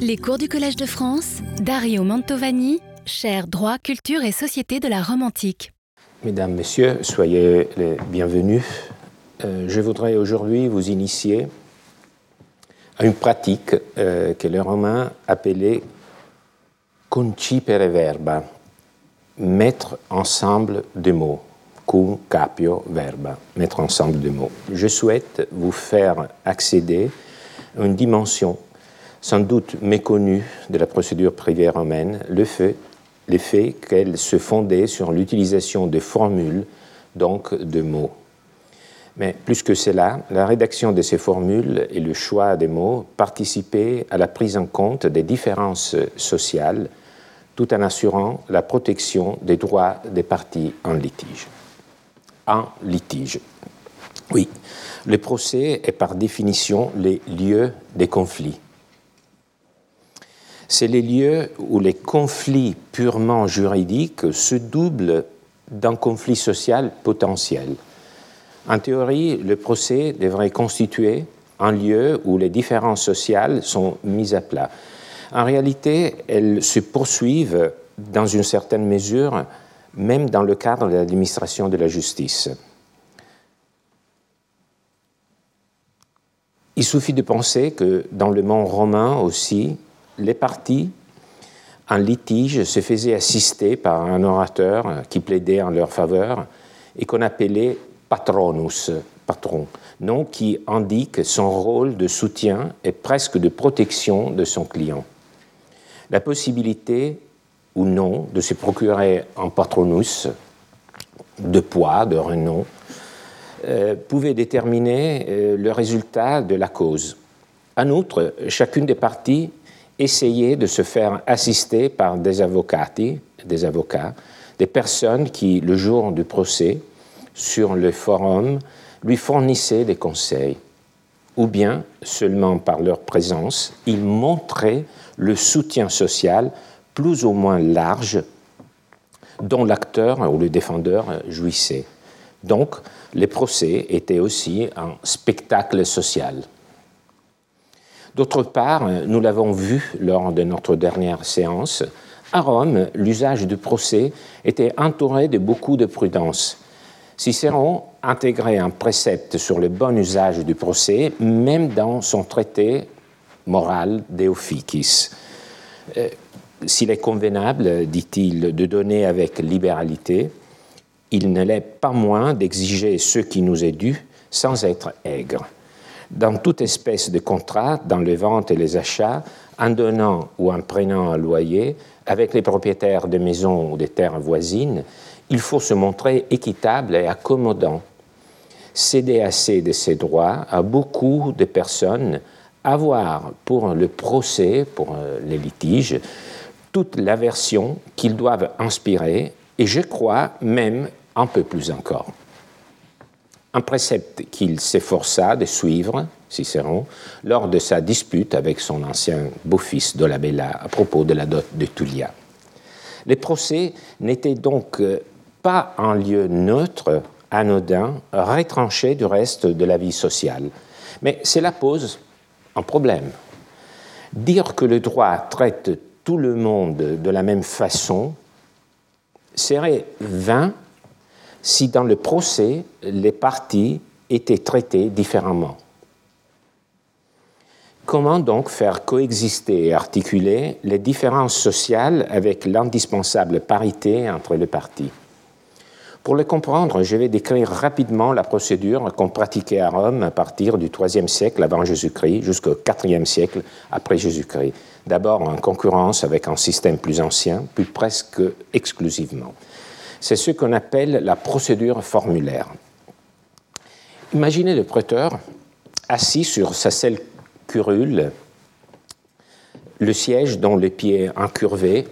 Les cours du Collège de France, Dario Mantovani, chaire droit, culture et société de la Rome antique. Mesdames, Messieurs, soyez les bienvenus. Euh, je voudrais aujourd'hui vous initier à une pratique euh, que les Romains appelaient concipere verba, mettre ensemble des mots. Cum capio verba, mettre ensemble des mots. Je souhaite vous faire accéder à une dimension sans doute méconnue de la procédure privée romaine, le fait, qu'elle se fondait sur l'utilisation de formules, donc de mots. Mais plus que cela, la rédaction de ces formules et le choix des mots participaient à la prise en compte des différences sociales tout en assurant la protection des droits des parties en litige en litige. Oui, le procès est par définition les lieux des conflits. C'est les lieux où les conflits purement juridiques se doublent d'un conflit social potentiel. En théorie, le procès devrait constituer un lieu où les différences sociales sont mises à plat. En réalité, elles se poursuivent dans une certaine mesure même dans le cadre de l'administration de la justice. Il suffit de penser que dans le monde romain aussi, les partis en litige se faisaient assister par un orateur qui plaidait en leur faveur et qu'on appelait patronus, patron, nom qui indique son rôle de soutien et presque de protection de son client. La possibilité ou non de se procurer un patronus de poids, de renom, euh, pouvait déterminer euh, le résultat de la cause. En outre, chacune des parties essayait de se faire assister par des des avocats, des personnes qui, le jour du procès, sur le forum, lui fournissaient des conseils, ou bien seulement par leur présence, ils montraient le soutien social plus ou moins large dont l'acteur ou le défendeur jouissait. Donc, les procès étaient aussi un spectacle social. D'autre part, nous l'avons vu lors de notre dernière séance, à Rome, l'usage du procès était entouré de beaucoup de prudence. Cicéron intégrait un précepte sur le bon usage du procès, même dans son traité moral De Officis. Euh, s'il est convenable, dit-il, de donner avec libéralité, il ne l'est pas moins d'exiger ce qui nous est dû sans être aigre. Dans toute espèce de contrat, dans les ventes et les achats, en donnant ou en prenant un loyer, avec les propriétaires de maisons ou des terres voisines, il faut se montrer équitable et accommodant. Céder assez de ses droits à beaucoup de personnes, avoir pour le procès, pour euh, les litiges, toute l'aversion qu'ils doivent inspirer, et je crois même un peu plus encore. Un précepte qu'il s'efforça de suivre, Cicéron, lors de sa dispute avec son ancien beau-fils Dolabella à propos de la dot de Tullia. Les procès n'étaient donc pas un lieu neutre, anodin, retranché du reste de la vie sociale. Mais cela pose un problème. Dire que le droit traite tout le monde de la même façon serait vain si dans le procès les parties étaient traitées différemment. Comment donc faire coexister et articuler les différences sociales avec l'indispensable parité entre les parties? Pour le comprendre, je vais décrire rapidement la procédure qu'on pratiquait à Rome à partir du IIIe siècle avant Jésus-Christ jusqu'au IVe siècle après Jésus-Christ. D'abord en concurrence avec un système plus ancien, puis presque exclusivement. C'est ce qu'on appelle la procédure formulaire. Imaginez le prêteur assis sur sa selle curule, le siège dont les pieds incurvés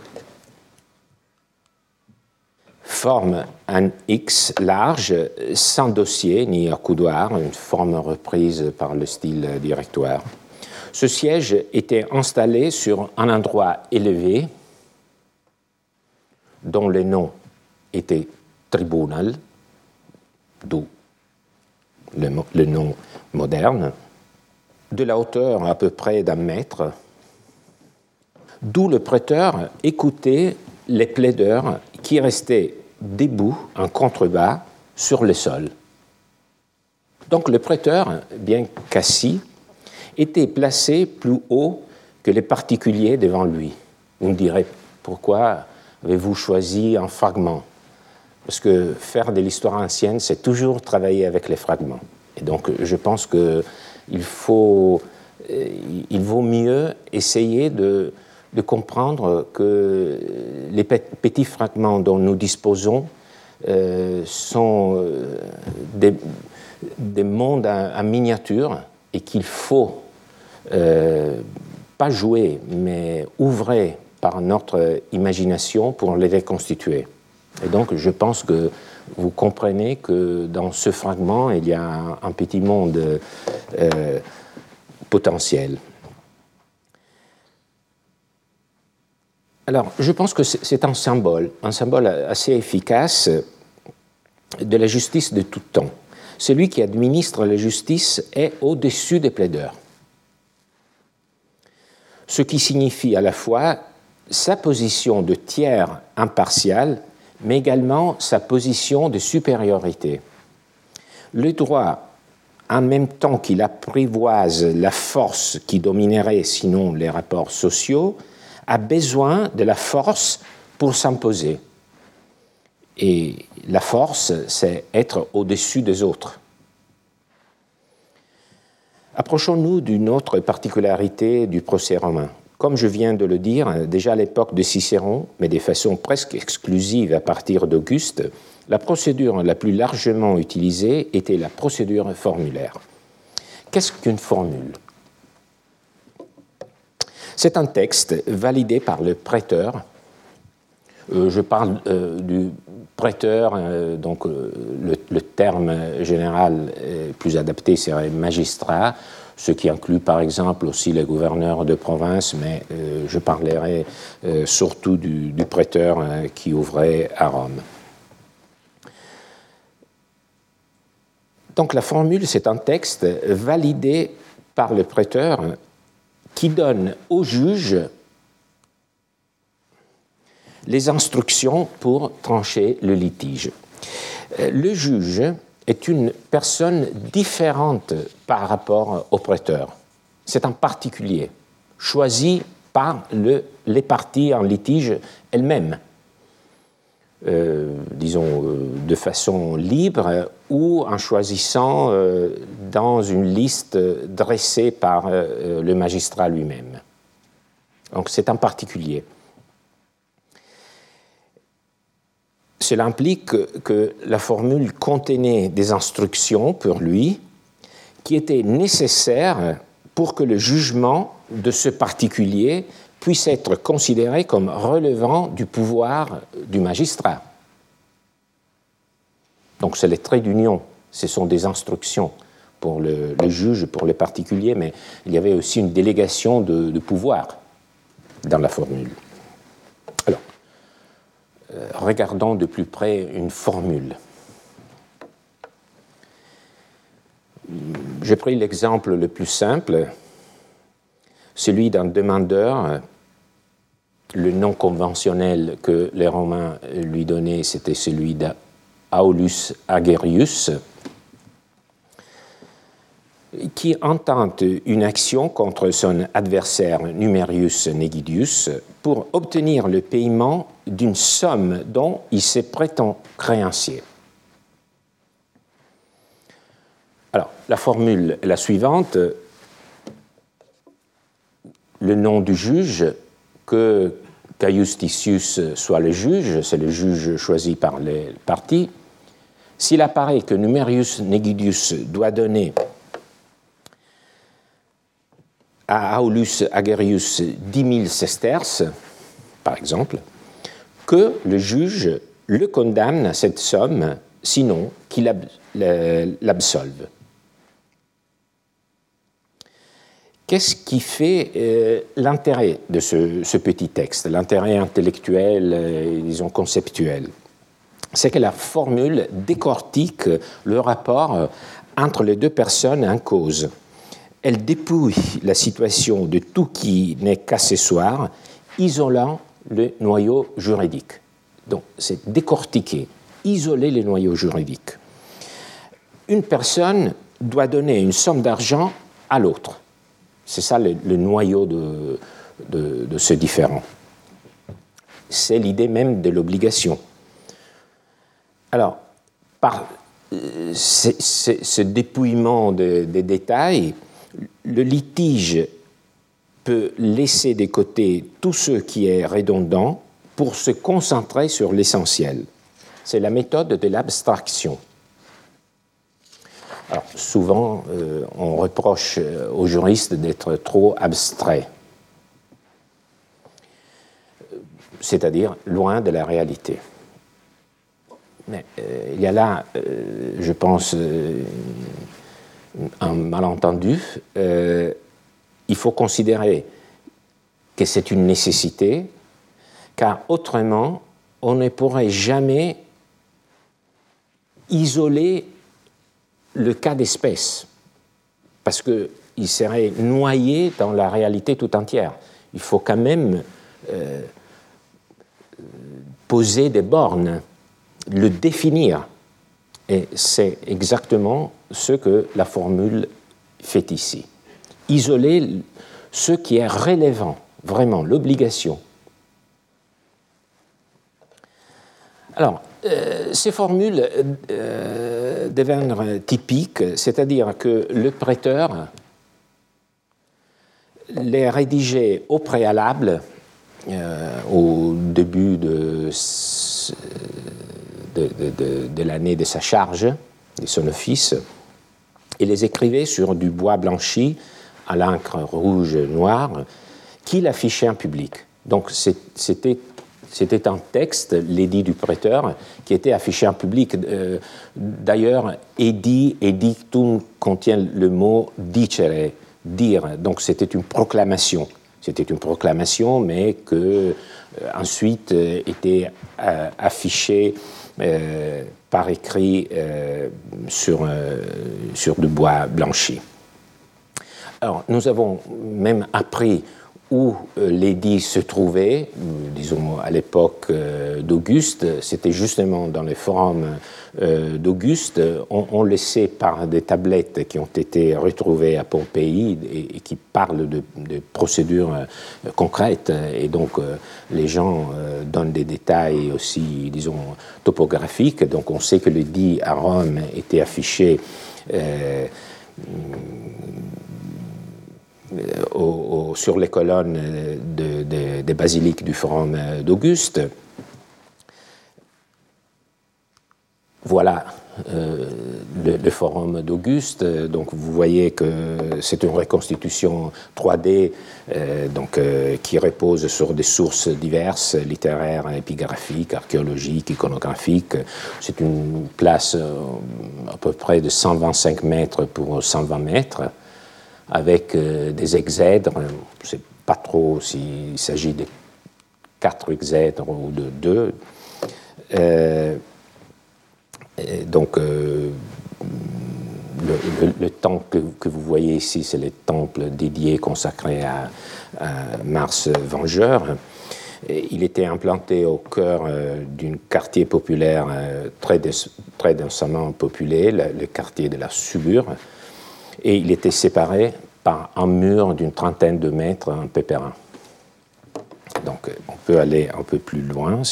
forme un X large, sans dossier ni accoudoir, une forme reprise par le style directoire. Ce siège était installé sur un endroit élevé dont le nom était tribunal, d'où le, nom moderne, de la hauteur à peu près d'un mètre, d'où le prêteur écoutait les plaideurs qui restaient debout en contrebas sur le sol. Donc le prêteur, bien qu'assis, était placé plus haut que les particuliers devant lui. Vous me direz, pourquoi avez-vous choisi un fragment Parce que faire de l'histoire ancienne, c'est toujours travailler avec les fragments. Et donc je pense qu'il faut, euh, il vaut mieux essayer de, comprendre que les petits fragments dont nous disposons euh, sont euh, des, des, mondes en, miniature et qu'il faut pas jouer, mais ouvrir par notre imagination pour les reconstituer. Et donc je pense que vous comprenez que dans ce fragment, il y a un, petit monde potentiel. Alors, je pense que c'est un symbole, un symbole assez efficace de la justice de tout temps. Celui qui administre la justice est au-dessus des plaideurs. Ce qui signifie à la fois sa position de tiers impartial, mais également sa position de supériorité. Le droit, en même temps qu'il apprivoise la force qui dominerait sinon les rapports sociaux, a besoin de la force pour s'imposer. Et la force, c'est être au-dessus des autres. Approchons-nous d'une autre particularité du procès romain. Comme je viens de le dire, déjà à l'époque de Cicéron, mais de façon presque exclusive à partir d'Auguste, la procédure la plus largement utilisée était la procédure formulaire. Qu'est-ce qu'une formule? C'est un texte validé par le prêteur. Euh, je parle euh, du prêteur, euh, donc le, terme général plus adapté serait magistrat, ce qui inclut par exemple aussi les gouverneurs de province, mais je parlerai surtout du, prêteur qui ouvrait à Rome. Donc la formule, c'est un texte validé par le prêteur qui donne au juge les instructions pour trancher le litige. Euh, le juge est une personne différente par rapport au prêteur. C'est un particulier, choisi par le, les parties en litige elles-mêmes. Euh, disons, euh, de façon libre ou en choisissant euh, dans une liste dressée par le magistrat lui-même. Donc c'est un particulier. Cela implique que la formule contenait des instructions pour lui qui étaient nécessaires pour que le jugement de ce particulier puisse être considéré comme relevant du pouvoir du magistrat. Donc c'est les traits d'union, ce sont des instructions pour le, juge, pour le particulier, mais il y avait aussi une délégation de, pouvoir dans la formule. Regardons de plus près une formule. J'ai pris l'exemple le plus simple, celui d'un demandeur le nom conventionnel que les Romains lui donnaient, c'était celui d'Aulus Agerius, qui entente une action contre son adversaire Numerius Negidius pour obtenir le paiement d'une somme dont il se prétend créancier. Alors, la formule est la suivante. Le nom du juge que Caius soit le juge, c'est le juge choisi par les partis, s'il apparaît que Numerius Negidius doit donner à Aulus Agerius 10 000 sesterces, par exemple, que le juge le condamne à cette somme, sinon qu'il l'absolve. Qu'est-ce qui fait euh, l'intérêt de ce, petit texte, l'intérêt intellectuel, et, disons conceptuel? C'est que la formule décortique le rapport entre les deux personnes en cause. Elle dépouille la situation de tout qui n'est qu'accessoire isolant le noyau juridique. Donc c'est décortiquer, isoler les noyaux juridiques. Une personne doit donner une somme d'argent à l'autre. C'est ça le, noyau de, ce différent. C'est l'idée même de l'obligation. Alors, par euh, ce dépouillement des détails, le litige peut laisser de côté tout ce qui est redondant pour se concentrer sur l'essentiel. C'est la méthode de l'abstraction. Souvent, euh, on reproche euh, aux juristes d'être trop abstraits, c'est-à-dire loin de la réalité. Mais euh, il y a là, je pense, un malentendu. il faut considérer que c'est une nécessité, car autrement, on ne pourrait jamais isoler le cas d'espèce, parce qu'il serait noyé dans la réalité tout entière. Il faut quand même euh, poser des bornes, le définir. Et c'est exactement ce que la formule fait ici. Isoler ce qui est relevant, vraiment, l'obligation. Alors, euh, ces formules euh, deviennent typiques, c'est-à-dire que le prêteur les rédigeait au préalable, euh, au début de, de, l'année de sa charge, de son office, et les écrivait sur du bois blanchi à l'encre rouge-noire qu'il affichait en public. Donc c'était c'était un texte, l'édit du prêteur, qui était affiché en public. Euh, d'ailleurs, édit, edictum contient le mot dicere, dire. Donc c'était une proclamation. C'était une proclamation, mais que euh, ensuite euh, était affiché écrit sur, sur du bois blanchi. Alors, nous avons même appris où euh, l'édit se trouvait, disons à l'époque euh, d'Auguste, c'était justement dans les forums euh, d'Auguste. On, le sait par des tablettes qui ont été retrouvées à Pompéi et, qui parlent de, procédures concrètes. Et donc les gens donnent des détails aussi, disons, topographiques. Donc on sait que l'édit à Rome était affiché. Euh, sur les colonnes des basiliques du Forum d'Auguste. Voilà euh, le, Forum d'Auguste. Donc vous voyez que c'est une reconstitution 3D euh, donc, qui repose sur des sources diverses, littéraires, épigraphiques, archéologiques, iconographiques. C'est une place à peu près de 125 mètres pour 120 mètres avec euh, des exèdres. Je ne sais pas trop s'il s'agit de quatre exèdres ou de deux. Euh, donc, euh, le, temple que, vous voyez ici, c'est le temple dédié, consacré à, Mars Vengeur. il était implanté au cœur d'un quartier populaire très, très densément populé, le, quartier de la Subure et il était séparé par un mur d'une trentaine de mètres en pépérin. Donc on peut aller un peu plus loin.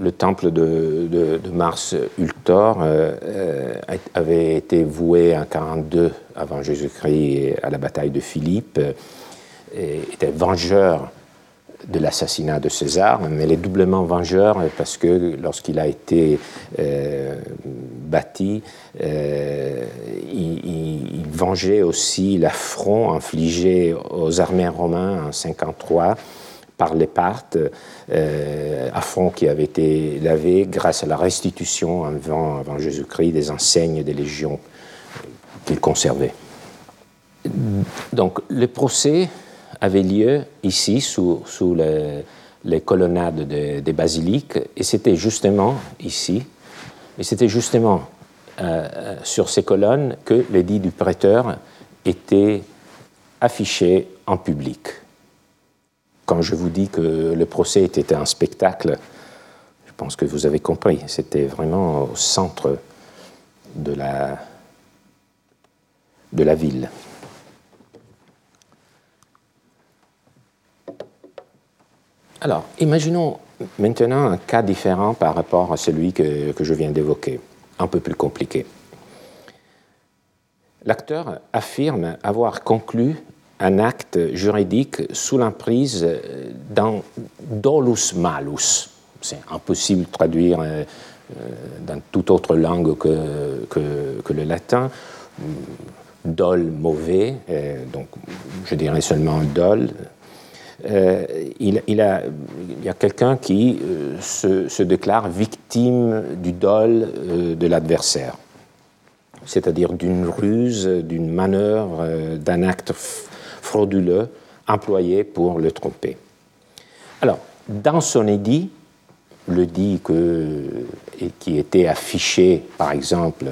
Le temple de, Mars Ultor euh, euh, avait été voué en 42 avant Jésus-Christ à la bataille de Philippe, et était vengeur de l'assassinat de César, mais il est doublement vengeur parce que lorsqu'il a été euh, bâti, euh, il, vengeait aussi l'affront infligé aux armées romains en 53 par les Parthes, euh, affront qui avait été lavé grâce à la restitution avant Jésus-Christ des enseignes des légions qu'il conservait. Donc le procès avait lieu ici, sous, les, colonnades des basiliques, et c'était justement ici, et c'était justement euh, euh, sur ces colonnes que l'édit du prêteur était affiché en public. quand je vous dis que le procès était un spectacle, je pense que vous avez compris. C'était vraiment au centre de la, de la ville. Alors, imaginons maintenant un cas différent par rapport à celui que, je viens d'évoquer, un peu plus compliqué. L'acteur affirme avoir conclu un acte juridique sous l'emprise d'un dolus malus. C'est impossible de traduire euh, dans toute autre langue que, que, le latin. Dol mauvais, euh, donc je dirais seulement dol, euh, il, y a quelqu'un qui euh, se, déclare victime du dol euh, de l'adversaire, c'est-à-dire d'une ruse, d'une manœuvre, d'un acte frauduleux employé pour le tromper. Alors, dans son édit, le dit que, qui était affiché, par exemple,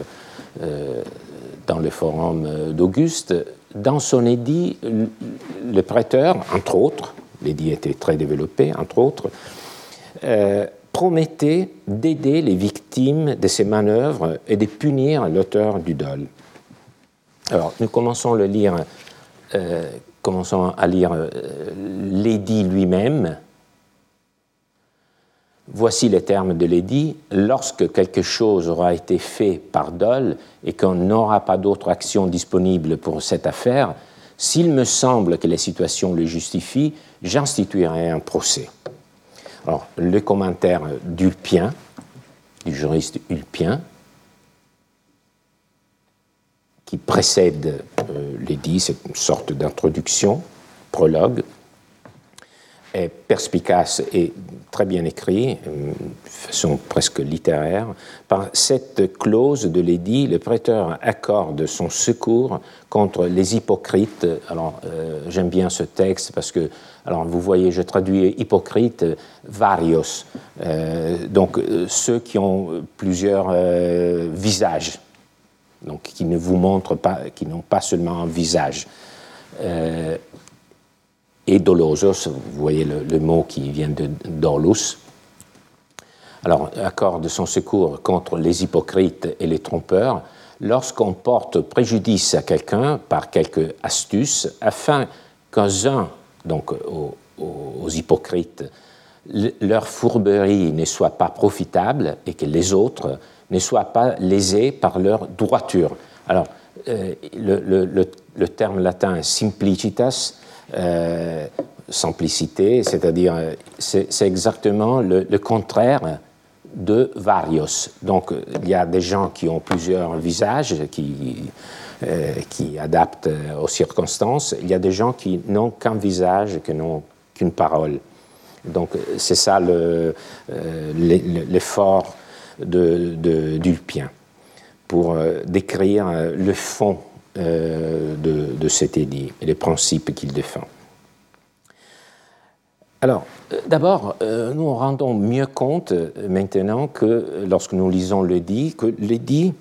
dans le forum d'Auguste, dans son édit, le prêteur, entre autres, l'édit était très développé, entre autres, euh, promettait d'aider les victimes de ces manœuvres et de punir l'auteur du dol. Alors, nous commençons, euh, à lire euh, l'édit lui-même. Voici les termes de l'édit. Lorsque quelque chose aura été fait par dol et qu'on n'aura pas d'autre action disponible pour cette affaire, s'il me semble que les situations le justifient, j'instituerai un procès. Alors, le commentaire d'Ulpien, du juriste Ulpien, qui précède euh, l'édit, c'est une sorte d'introduction, prologue, perspicace et très bien écrit, de façon presque littéraire. Par cette clause de l'édit, le prêteur accorde son secours contre les hypocrites. Alors, euh, j'aime bien ce texte parce que, alors vous voyez, je traduis hypocrite, varios, euh, donc euh, ceux qui ont plusieurs visages, donc qui ne vous montrent pas, qui n'ont pas seulement un visage et dolosos, vous voyez le, mot qui vient de. Alors, accorde son secours contre les hypocrites et les trompeurs lorsqu'on porte préjudice à quelqu'un par quelque astuce afin qu'un donc aux, aux, hypocrites, leur fourberie ne soit pas profitable et que les autres ne soient pas lésés par leur droiture. Alors, euh, le, le, le, terme latin simplicitas euh, simplicité, c'est-à-dire c'est exactement le, contraire de varios. Donc il y a des gens qui ont plusieurs visages, qui, euh, qui adaptent aux circonstances, il y a des gens qui n'ont qu'un visage, qui n'ont qu'une parole. Donc c'est ça euh, l'effort de, d'Ulpien pour décrire le fond euh, de, cet édit et les principes qu'il défend. Alors, euh, d'abord, euh, nous rendons mieux compte maintenant que lorsque nous lisons l'édit, que l'édit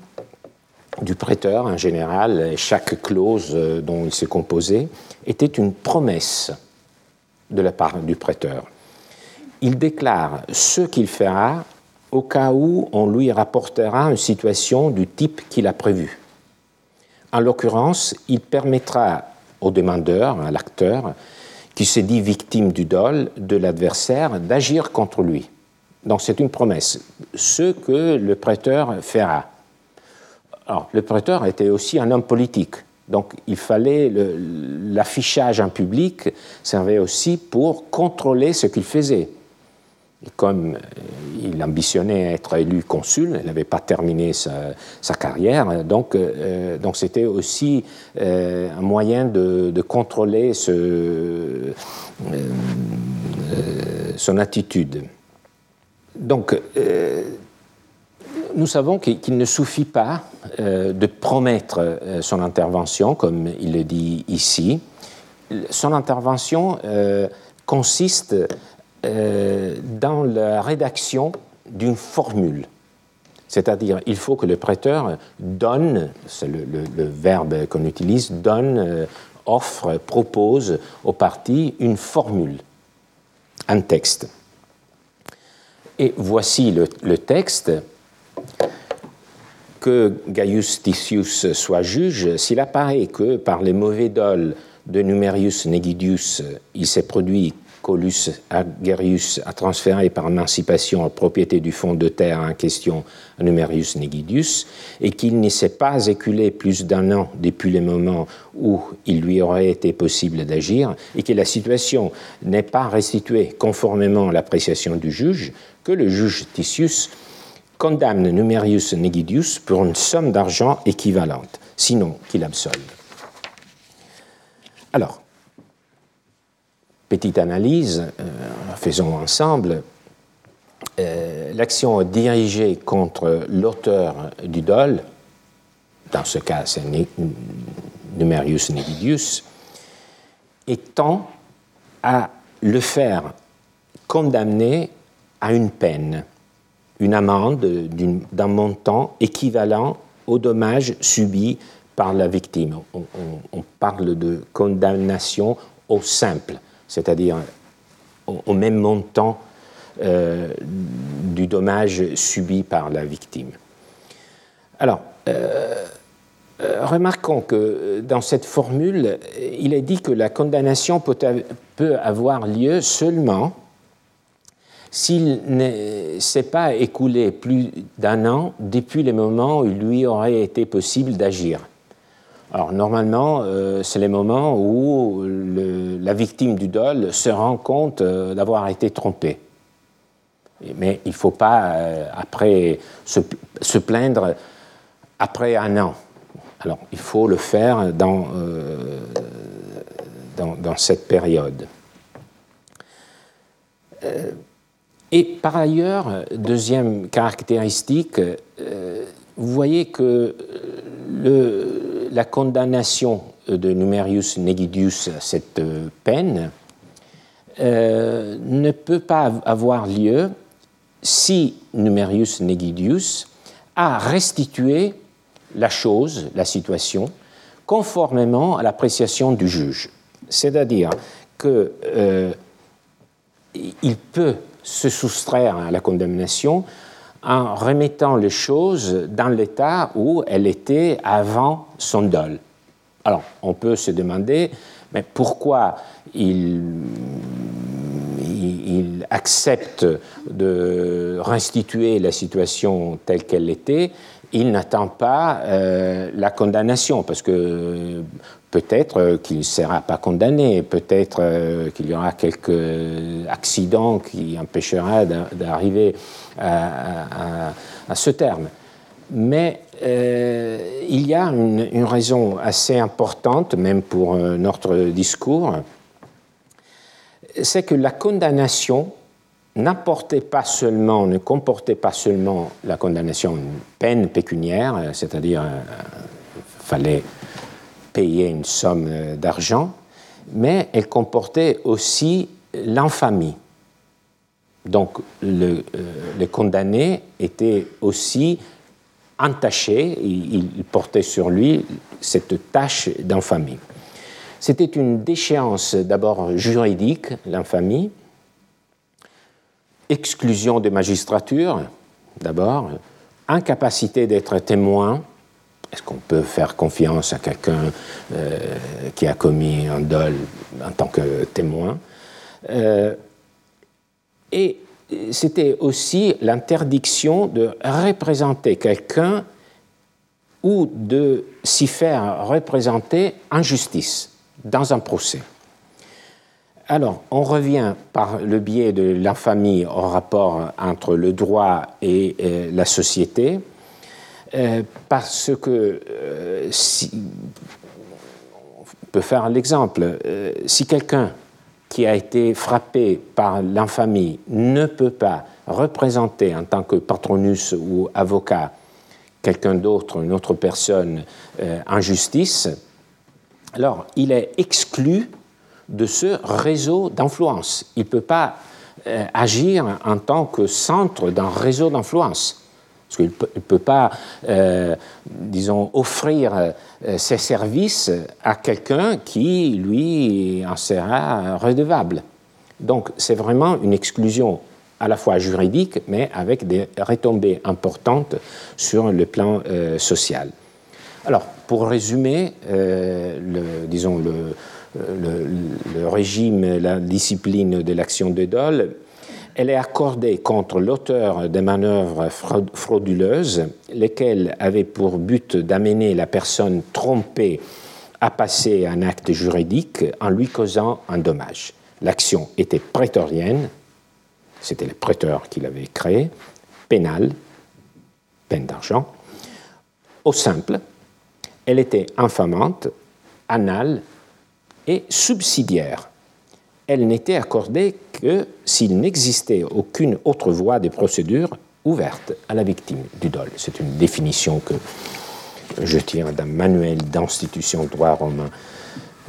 du prêteur en général, chaque clause dont il s'est composé, était une promesse de la part du prêteur. Il déclare ce qu'il fera au cas où on lui rapportera une situation du type qu'il a prévu. En l'occurrence, il permettra au demandeur, à l'acteur, qui se dit victime du dol de l'adversaire, d'agir contre lui. Donc c'est une promesse. Ce que le prêteur fera. Alors, le prêteur était aussi un homme politique. Donc il fallait l'affichage en public servait aussi pour contrôler ce qu'il faisait euh, il ambitionnait être élu consul, il n'avait pas terminé sa, carrière, donc euh, donc c'était aussi euh, un moyen de, contrôler ce, son attitude. Donc nous savons qu'il ne suffit pas de promettre son intervention, comme il le dit ici. Son intervention consiste euh, dans la rédaction d'une formule. C'est-à-dire, il faut que le prêteur donne, c'est le, verbe qu'on utilise, donne, euh, offre, propose aux parties une formule. un texte. Et voici le, texte. Que Gaius Titius soit juge, s'il apparaît que par les mauvais dols de Numerius Negidius, il s'est produit qu'Olus Agerius a transféré par émancipation la propriété du fond de terre en question à Numerius Negidius, et qu'il ne s'est pas éculé plus d'un an depuis le moment où il lui aurait été possible d'agir, et que la situation n'est pas restituée conformément à l'appréciation du juge, que le juge Titius condamne Numerius Negidius pour une somme d'argent équivalente, sinon qu'il absolve. Alors, petite analyse, euh, faisons ensemble. Euh, l'action dirigée contre l'auteur du dol, dans ce cas c'est Numerius Negidius, étant à le faire condamner à une peine, une amende d'un montant équivalent aux dommages subis par la victime. On, parle de condamnation au simple, c'est-à-dire au, même montant euh, du dommage subi par la victime. Alors, euh, euh, remarquons que dans cette formule, il est dit que la condamnation peut avoir lieu seulement s'il ne s'est pas écoulé plus d'un an depuis le moment où il lui aurait été possible d'agir. Alors normalement, euh, c'est les moments où la victime du dol se rend compte euh, d'avoir été trompée. Mais il ne faut pas euh, après se, plaindre après un an. Alors il faut le faire dans, dans, cette période. Et par ailleurs, deuxième caractéristique, vous voyez que la condamnation de Numerius Negidius à cette euh, peine euh, ne peut pas avoir lieu si Numerius Negidius a restitué la chose, la situation, conformément à l'appréciation du juge. C'est-à-dire qu'il euh, peut se soustraire à la condamnation en remettant les choses dans l'état où elles étaient avant son dol. Alors, on peut se demander, mais pourquoi il, accepte de restituer la situation telle qu'elle était il n'attend pas euh, la condamnation, parce que peut-être qu'il ne sera pas condamné, peut-être euh, qu'il y aura quelques accidents qui empêchera d'arriver à, ce terme. Mais euh, il y a une, raison assez importante, même pour notre discours, c'est que la condamnation n'apportait pas seulement, ne comportait pas seulement la condamnation une peine pécuniaire, euh, c'est-à-dire il euh, fallait payer une somme euh, d'argent, mais elle comportait aussi l'infamie. Donc le, condamné était aussi entaché, il, portait sur lui cette tâche d'infamie. C'était une déchéance d'abord juridique, l'infamie, exclusion des magistratures, d'abord, incapacité d'être témoin. Est-ce qu'on peut faire confiance à quelqu'un euh, qui a commis un dol en tant que témoin? Euh, Et c'était aussi l'interdiction de représenter quelqu'un ou de s'y faire représenter en justice dans un procès. Alors, on revient par le biais de l'infamie au rapport entre le droit et euh, la société, euh, parce que euh, si, on peut faire l'exemple, si quelqu'un qui a été frappé par l'infamie ne peut pas représenter en tant que patronus ou avocat quelqu'un d'autre, une autre personne en justice, alors il est exclu de ce réseau d'influence. Il ne peut pas euh, agir en tant que centre d'un réseau d'influence. Parce qu'il ne peut, pas, euh, disons, offrir euh, ses services à quelqu'un qui, lui, en sera redevable. Donc c'est vraiment une exclusion à la fois juridique, mais avec des retombées importantes sur le plan euh, social. Alors, pour résumer, le, disons, le, le, régime, la discipline de l'action de Dole, elle est accordée contre l'auteur des manœuvres frauduleuses, lesquelles avaient pour but d'amener la personne trompée à passer un acte juridique en lui causant un dommage. L'action était prétorienne, c'était le prêteur qui l'avait créé, pénale, peine d'argent, au simple, elle était infamante, anale et subsidiaire. Elle n'était accordée que s'il n'existait aucune autre voie de procédure ouverte à la victime du dol. C'est une définition que je tiens d'un manuel d'institution droit romain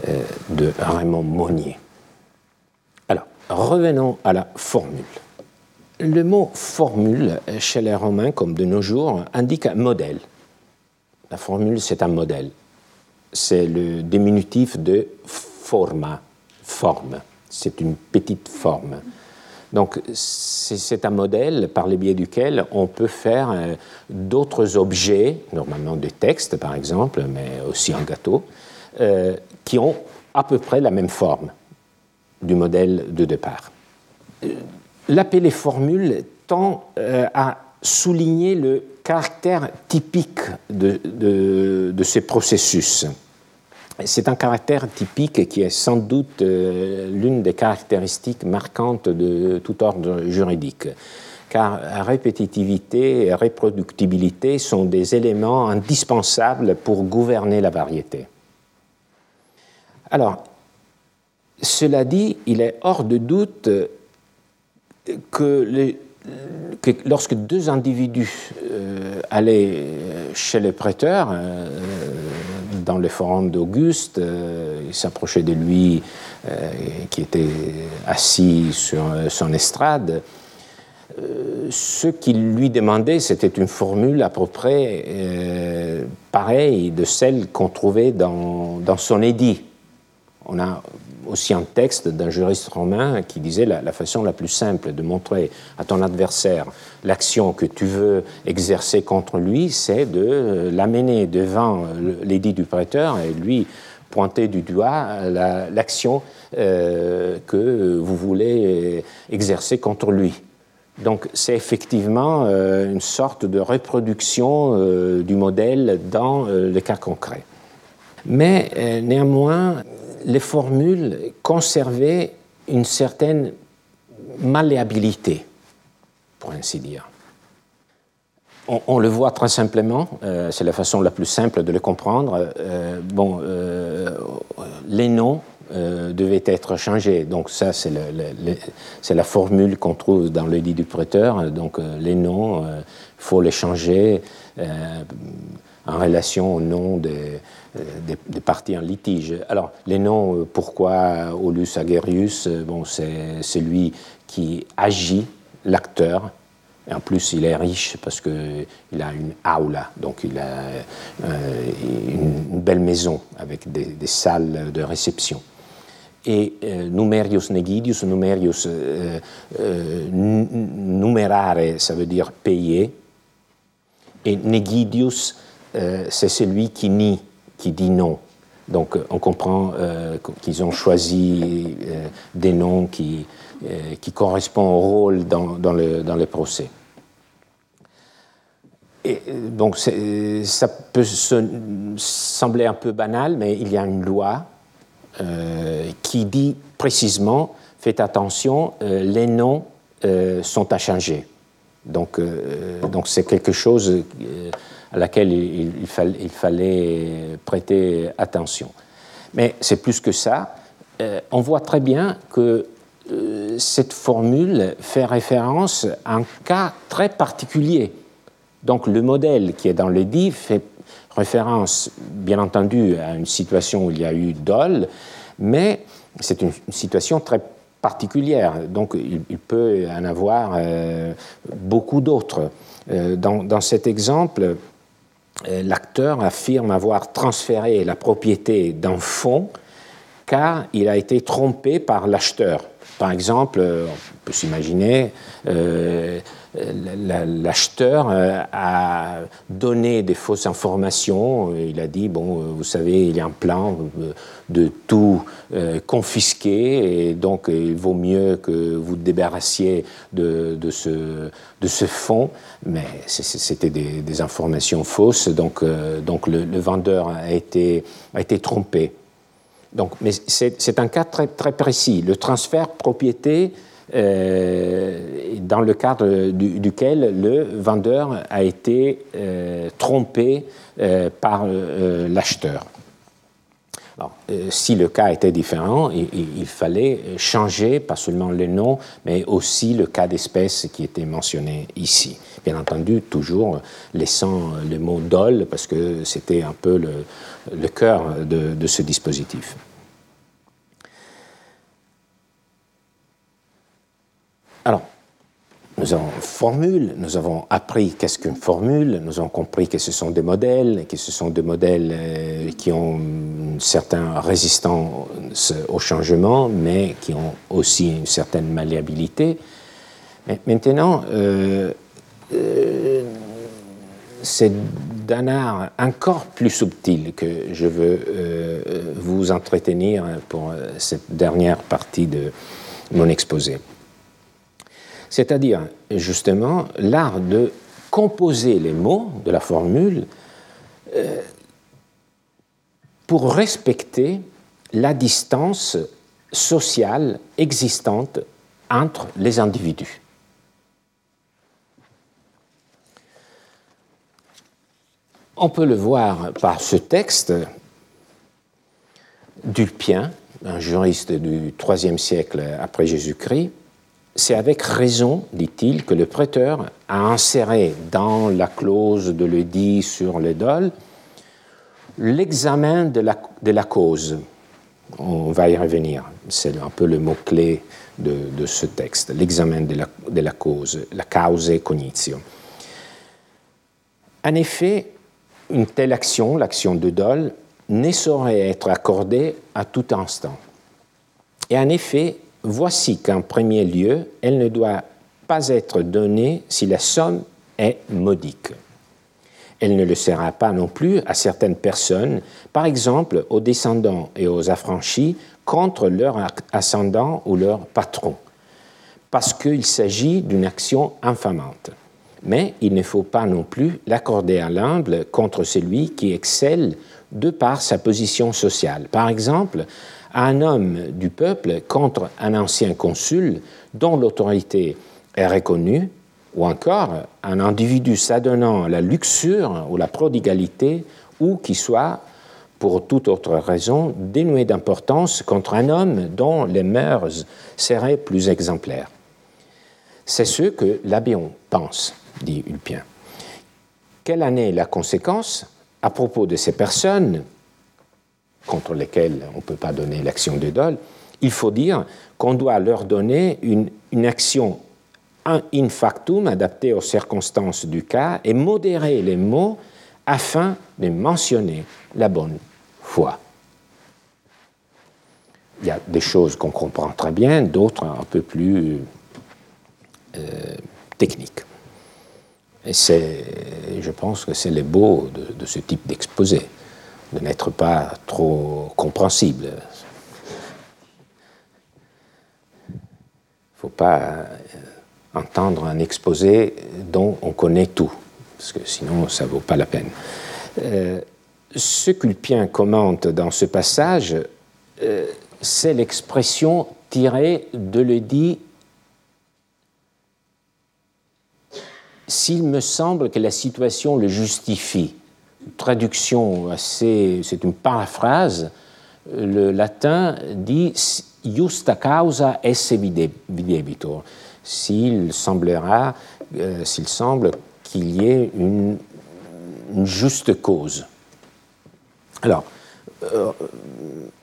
euh, de Raymond Monnier. Alors, revenons à la formule. Le mot formule, chez les Romains comme de nos jours, indique un modèle. La formule, c'est un modèle. C'est le diminutif de forma, forme. C'est une petite forme. Donc, c'est un modèle par le biais duquel on peut faire euh, d'autres objets, normalement des textes par exemple, mais aussi un gâteau, euh, qui ont à peu près la même forme du modèle de départ. Euh, l'appeler formule tend à souligner le caractère typique de, de, ces processus. C'est un caractère typique qui est sans doute euh, l'une des caractéristiques marquantes de tout ordre juridique, car répétitivité et reproductibilité sont des éléments indispensables pour gouverner la variété. Alors, cela dit, il est hors de doute que lorsque deux individus euh, allaient chez le prêteur, euh, dans le forum d'Auguste, euh, ils s'approchaient de lui qui était assis sur son estrade. ce qu'il lui demandait, c'était une formule à peu près pareille de celle qu'on trouvait dans, dans son édit. On a aussi un texte d'un juriste romain qui disait la, la, façon la plus simple de montrer à ton adversaire l'action que tu veux exercer contre lui, c'est de l'amener devant l'édit du prêteur et lui pointer du doigt l'action euh, que vous voulez exercer contre lui. Donc c'est effectivement euh, une sorte de reproduction euh, du modèle dans le cas concret. Mais néanmoins, les formules conservaient une certaine malléabilité, pour ainsi dire. On, le voit très simplement, euh, c'est la façon la plus simple de le comprendre. Euh, bon, euh, les noms devaient être changés. Donc ça, c'est la formule qu'on trouve dans le lit du prêteur. Donc les noms, il faut les changer en relation au nom des, des, parties en litige. Alors, les noms, euh, pourquoi Aulus Agerius euh, bon, C'est lui qui agit, l'acteur, en plus, il est riche parce qu'il a une aula, donc il a euh, une, belle maison avec des, salles de réception. Et numerius negidius, numerius numerare, ça veut dire payer, et negidius, c'est celui qui nie qui dit non. Donc euh, on comprend euh, qu'ils ont choisi euh, des noms qui, qui, correspondent au rôle dans, dans, le, dans le, procès. Et donc ça peut sembler un peu banal, mais il y a une loi qui dit précisément, faites attention, les noms sont à changer. Donc donc c'est quelque chose à laquelle il, fallait prêter attention. Mais c'est plus que ça. Euh, on voit très bien que euh, cette formule fait référence à un cas très particulier. Donc le modèle qui est dans le dit fait référence, bien entendu, à une situation où il y a eu dol, mais c'est une, situation très particulière. Donc il, peut en avoir euh, beaucoup d'autres. Dans, cet exemple, l'acteur affirme avoir transféré la propriété d'un fonds car il a été trompé par l'acheteur. Par exemple, on peut s'imaginer, euh, l'acheteur euh, a donné des fausses informations. Il a dit, bon, vous savez, il y a un plan de tout confisquer, et donc il vaut mieux que vous débarrassiez de, ce, fonds. Mais c'était des, informations fausses, donc, le, vendeur a été trompé. Donc, mais c'est un cas très, très précis. Le transfert propriété euh, dans le cadre duquel le vendeur a été euh, trompé euh, par l'acheteur. si le cas était différent, il, fallait changer pas seulement le nom, mais aussi le cas d'espèce qui était mentionné ici. Bien entendu, toujours laissant le mot dol, parce que c'était un peu le, cœur de ce dispositif. Alors, nous avons formule, nous avons appris qu'est-ce qu'une formule, nous avons compris que ce sont des modèles, que ce sont des modèles euh, qui ont une certaine résistance au changement, mais qui ont aussi une certaine malléabilité. Maintenant, euh, euh, c'est d'un art encore plus subtil que je veux vous entretenir pour cette dernière partie de mon exposé c'est-à-dire justement l'art de composer les mots de la formule euh, pour respecter la distance sociale existante entre les individus. On peut le voir par ce texte d'Ulpien, un juriste du IIIe siècle après Jésus-Christ, c'est avec raison, dit-il, que le prêteur a inséré dans la clause de l'édit sur les dol l'examen de la, cause. On va y revenir, c'est un peu le mot-clé de, ce texte, l'examen de la, cause, la cause cognitio. En effet, une telle action, l'action de dol, ne saurait être accordée à tout instant. Et en effet, voici qu'en premier lieu, elle ne doit pas être donnée si la somme est modique. Elle ne le sera pas non plus à certaines personnes, par exemple aux descendants et aux affranchis, contre leur ascendant ou leur patron, parce qu'il s'agit d'une action infamante. Mais il ne faut pas non plus l'accorder à l'humble contre celui qui excelle de par sa position sociale. Par exemple, un homme du peuple contre un ancien consul dont l'autorité est reconnue, ou encore un individu s'adonnant à la luxure ou la prodigalité, ou qui soit, pour toute autre raison, dénué d'importance contre un homme dont les mœurs seraient plus exemplaires. C'est ce que l'Abéon pense, dit Ulpien. Quelle en est la conséquence à propos de ces personnes contre lesquels on ne peut pas donner l'action de dol, il faut dire qu'on doit leur donner une, action in factum adaptée aux circonstances du cas et modérer les mots afin de mentionner la bonne foi. Il y a des choses qu'on comprend très bien, d'autres un peu plus euh, techniques. Et je pense que c'est le beau de ce type d'exposé de n'être pas trop compréhensible. Il ne faut pas euh, entendre un exposé dont on connaît tout, parce que sinon ça ne vaut pas la peine. Euh, ce qu'Ulpien commente dans ce passage, euh, c'est l'expression tirée de l'édit S'il me semble que la situation le justifie traduction assez, c'est une paraphrase, le latin dit justa causa esse videbitur. S'il semblera, euh, s'il semble qu'il y ait une, juste cause. Alors, euh,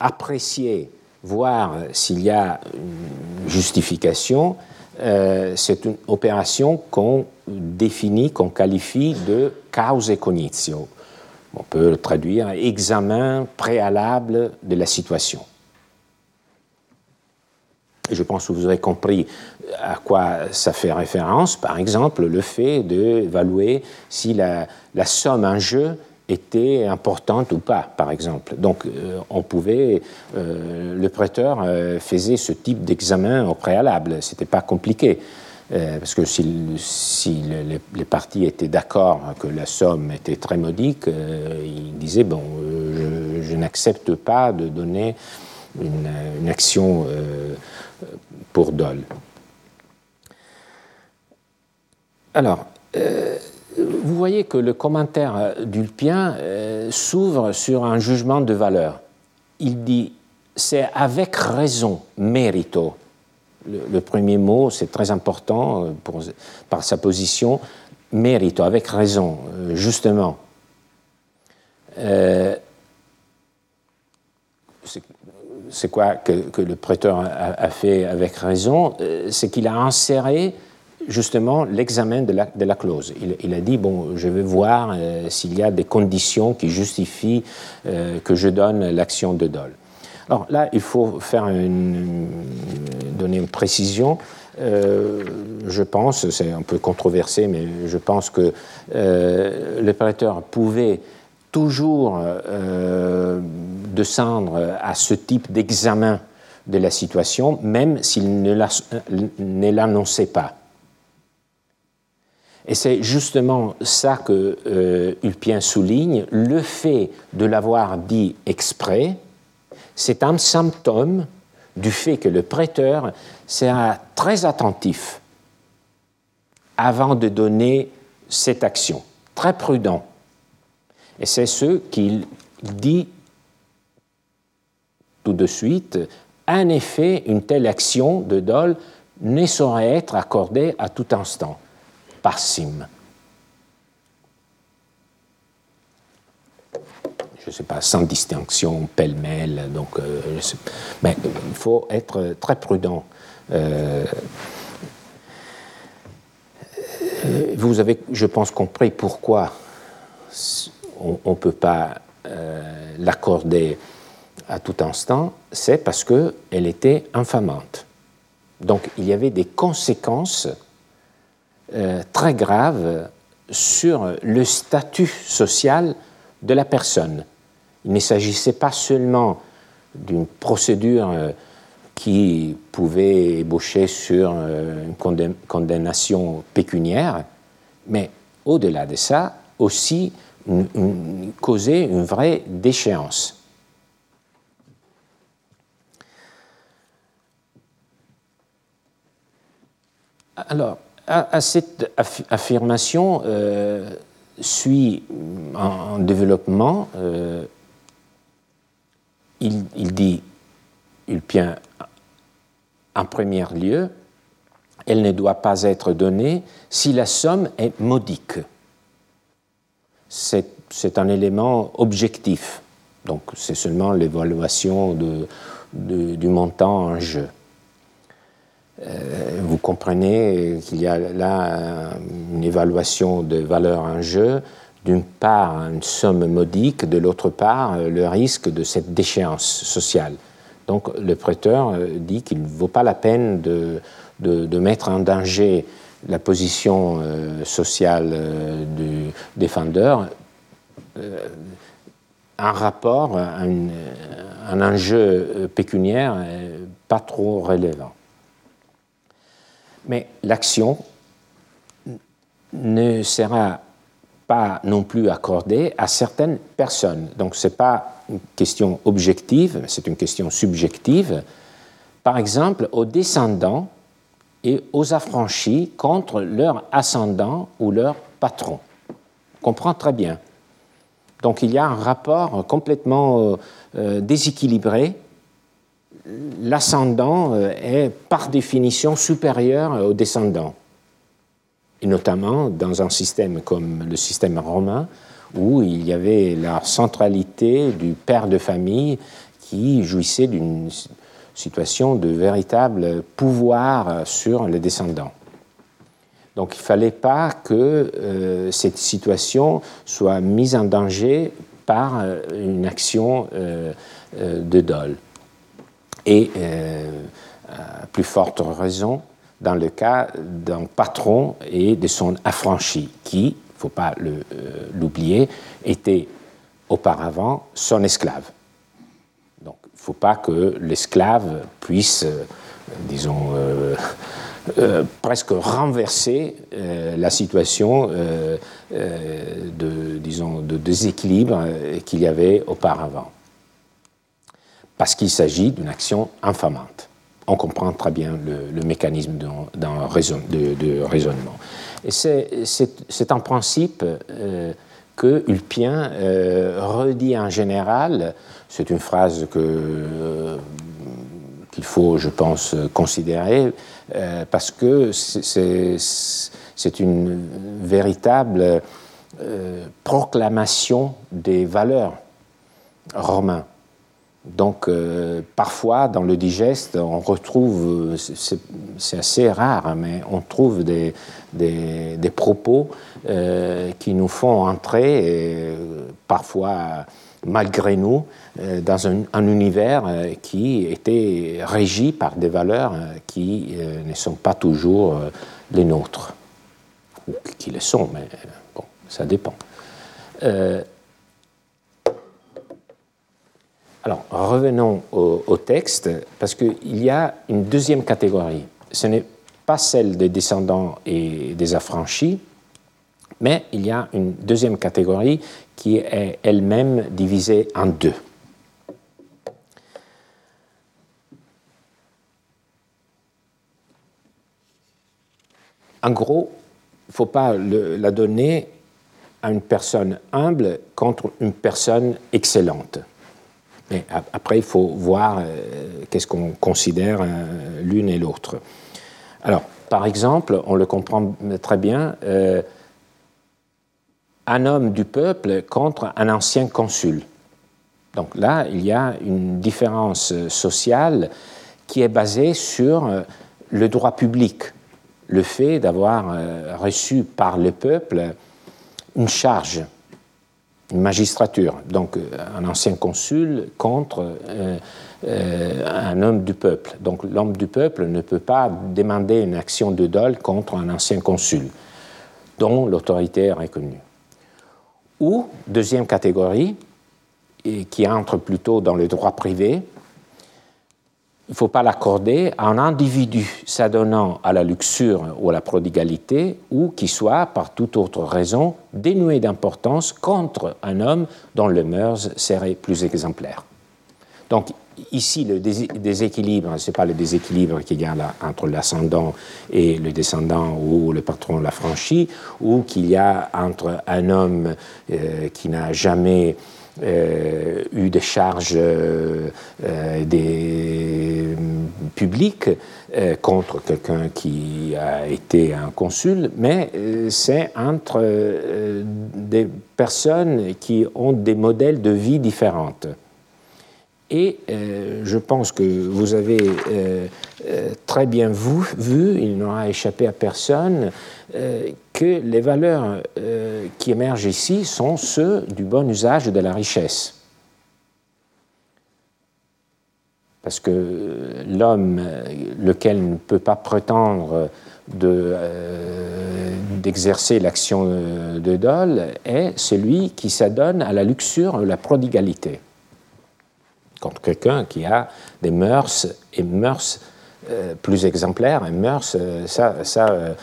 apprécier, voir s'il y a une justification, euh, c'est une opération qu'on définit, qu'on qualifie de cause on peut le traduire examen préalable de la situation. je pense que vous aurez compris à quoi ça fait référence. Par exemple, le fait d'évaluer si la, somme en jeu était importante ou pas, par exemple. Donc, euh, on pouvait, euh, le prêteur euh, faisait ce type d'examen au préalable. C'était pas compliqué, parce que si, les, parties étaient d'accord que la somme était très modique, il disait bon, je, n'accepte pas de donner une, action pour Dole. Alors, euh, vous voyez que le commentaire d'Ulpien euh, s'ouvre sur un jugement de valeur. Il dit c'est avec raison, mérito. Le, premier mot, c'est très important euh, par sa position, mérito, avec raison, justement. c'est quoi que, le prêteur a, fait avec raison? C'est qu'il a inséré justement l'examen de la, clause. Il, a dit, bon, je vais voir euh, s'il y a des conditions qui justifient euh, que je donne l'action de Dole. Alors là, il faut faire une, donner une précision. Euh, je pense, c'est un peu controversé, mais je pense que le prêteur pouvait toujours descendre à ce type d'examen de la situation, même s'il ne l'annonçait pas. Et c'est justement ça que euh, Ulpien souligne, le fait de l'avoir dit exprès, c'est un symptôme du fait que le prêteur sera très attentif avant de donner cette action, très prudent. Et c'est ce qu'il dit tout de suite. En effet, une telle action de dol ne saurait être accordée à tout instant passim. Je ne sais pas, sans distinction, pêle-mêle. Donc, euh, mais il faut être très prudent. Euh, vous avez, je pense, compris pourquoi on ne peut pas euh, l'accorder à tout instant. C'est parce qu'elle était infamante. Donc, il y avait des conséquences très grave sur le statut social de la personne. Il ne s'agissait pas seulement d'une procédure euh, qui pouvait ébaucher sur euh, une condamnation pécuniaire, mais au-delà de ça, aussi causer une vraie déchéance. Alors, à, cette affirmation euh, suit en, développement, il, il, dit, en premier lieu, elle ne doit pas être donnée si la somme est modique. C'est un élément objectif, donc c'est seulement l'évaluation du montant en jeu. Euh, vous comprenez qu'il y a là une évaluation de valeur en jeu, d'une part une somme modique, de l'autre part le risque de cette déchéance sociale. Donc le prêteur euh, dit qu'il ne vaut pas la peine de, de, mettre en danger la position euh, sociale du défendeur en rapport à un enjeu pécuniaire pas trop relevant mais l'action ne sera pas non plus accordée à certaines personnes. Donc ce n'est pas une question objective, c'est une question subjective. Par exemple, aux descendants et aux affranchis contre leur ascendant ou leur patron. On comprend très bien. Donc il y a un rapport complètement euh, déséquilibré l'ascendant euh, est par définition supérieur au descendant, et notamment dans un système comme le système romain, où il y avait la centralité du père de famille qui jouissait d'une situation de véritable pouvoir sur les descendants. Donc il ne fallait pas que euh, cette situation soit mise en danger par euh, une action de dol. Et euh, plus forte raison dans le cas d'un patron et de son affranchi, qui, il ne faut pas l'oublier, était auparavant son esclave. Donc il ne faut pas que l'esclave puisse, disons, euh, presque renverser euh, la situation euh, de, disons, de déséquilibre qu'il y avait auparavant. Parce qu'il s'agit d'une action infamante. On comprend très bien le, mécanisme de, raisonnement. C'est en principe que Ulpien redit en général, c'est une phrase qu'il faut, je pense, considérer, euh, parce que c'est une véritable euh, proclamation des valeurs romains. Donc, euh, parfois, dans le digeste, on retrouve, c'est assez rare, hein, mais on trouve des, des, propos qui nous font entrer, parfois malgré nous, euh, dans un, univers euh, qui était régi par des valeurs euh, qui ne sont pas toujours les nôtres, ou qui le sont, mais bon, ça dépend. Alors, revenons au, texte, parce qu'il y a une deuxième catégorie. Ce n'est pas celle des descendants et des affranchis, mais il y a une deuxième catégorie qui est elle-même divisée en deux. En gros, il ne faut pas la donner à une personne humble contre une personne excellente. Mais après, il faut voir euh, qu'est-ce qu'on considère euh, l'une et l'autre. Alors, par exemple, on le comprend très bien, euh, un homme du peuple contre un ancien consul. Donc là, il y a une différence sociale qui est basée sur le droit public, le fait d'avoir reçu par le peuple une charge, magistrature. Donc euh, un ancien consul contre un homme du peuple. Donc l'homme du peuple ne peut pas demander une action de dol contre un ancien consul dont l'autorité est reconnue. Ou, deuxième catégorie, et qui entre plutôt dans le droit privé, il ne faut pas l'accorder à un individu s'adonnant à la luxure ou à la prodigalité, ou qui soit, par toute autre raison, dénué d'importance contre un homme dont le mœurs serait plus exemplaire. Donc ici, le déséquilibre, ce n'est pas le déséquilibre qu'il y a entre l'ascendant et le descendant ou le patron l'a franchi, ou qu'il y a entre un homme euh, qui n'a jamais eu de charges euh, des publiques contre quelqu'un qui a été un consul, mais c'est entre des personnes qui ont des modèles de vie différentes. Et euh, je pense que vous avez euh, euh, très bien vu, il n'aura échappé à personne, que les valeurs qui émergent ici sont ceux du bon usage de la richesse. Parce que l'homme, lequel ne peut pas prétendre d'exercer l'action de dol, est celui qui s'adonne à la luxure, à la prodigalité contre quelqu'un qui a des mœurs et mœurs euh, plus exemplaires. Et mœurs, euh, ça, euh,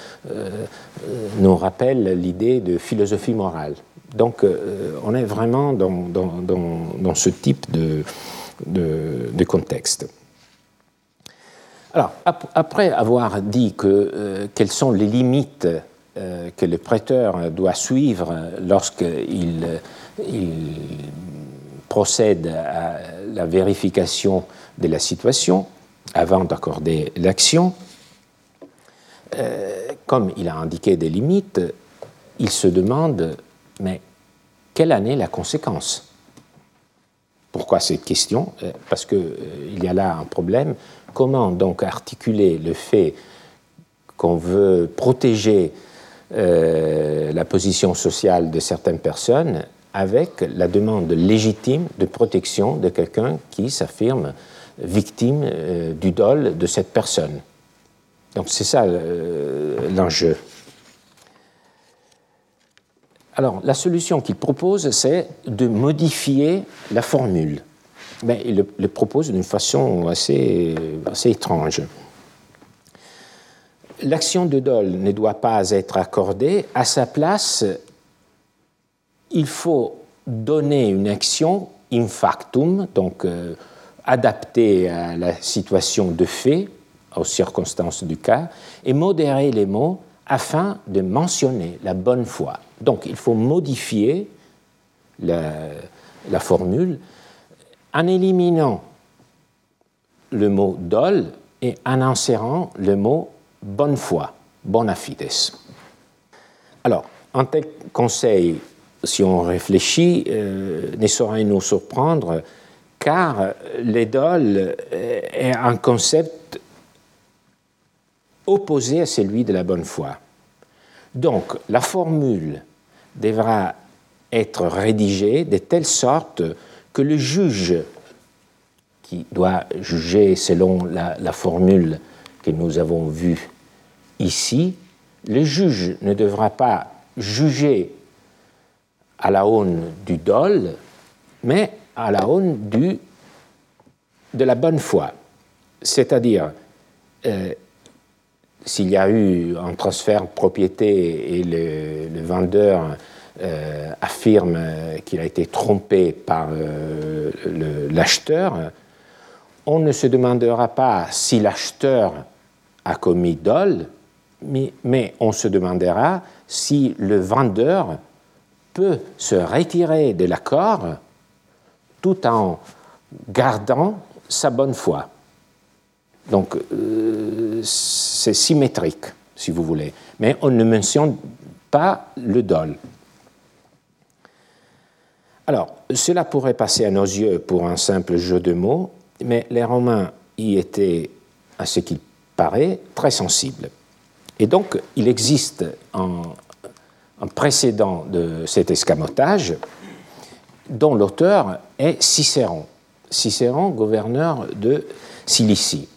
nous rappelle l'idée de philosophie morale. Donc on est vraiment dans, ce type de, de, contexte. Alors, après avoir dit que, quelles sont les limites que le prêteur doit suivre lorsqu'il il procède à la vérification de la situation avant d'accorder l'action. Euh, comme il a indiqué des limites, il se demande, mais quelle en est la conséquence? Pourquoi cette question? Euh, Parce qu'il euh, y a là un problème. Comment donc articuler le fait qu'on veut protéger la position sociale de certaines personnes avec la demande légitime de protection de quelqu'un qui s'affirme victime du dol de cette personne. Donc c'est ça l'enjeu. Alors la solution qu'il propose, c'est de modifier la formule. Mais il le, propose d'une façon assez, assez étrange. L'action de dol ne doit pas être accordée. À sa place, il faut donner une action in factum, donc euh, adaptée à la situation de fait, aux circonstances du cas, et modérer les mots afin de mentionner la bonne foi. Donc il faut modifier la, formule en éliminant le mot dol et en insérant le mot bonne foi, bona fides. Alors, un tel conseil, si on réfléchit, euh, ne saurait nous surprendre car l'idole est un concept opposé à celui de la bonne foi. Donc, la formule devra être rédigée de telle sorte que le juge, qui doit juger selon la formule que nous avons vue ici, le juge ne devra pas juger à la aune du dol, mais à la aune de la bonne foi. C'est-à-dire, euh, s'il y a eu un transfert de propriété et le, vendeur euh, affirme qu'il a été trompé par euh, l'acheteur, on ne se demandera pas si l'acheteur a commis dol, mais, on se demandera si le vendeur peut se retirer de l'accord tout en gardant sa bonne foi. Donc, euh, c'est symétrique, si vous voulez. Mais on ne mentionne pas le dol. Alors, cela pourrait passer à nos yeux pour un simple jeu de mots, mais les Romains y étaient, à ce qu'il paraît, très sensibles. Et donc, il existe un, précédent de cet escamotage dont l'auteur est Cicéron. Cicéron, gouverneur de Cilicie.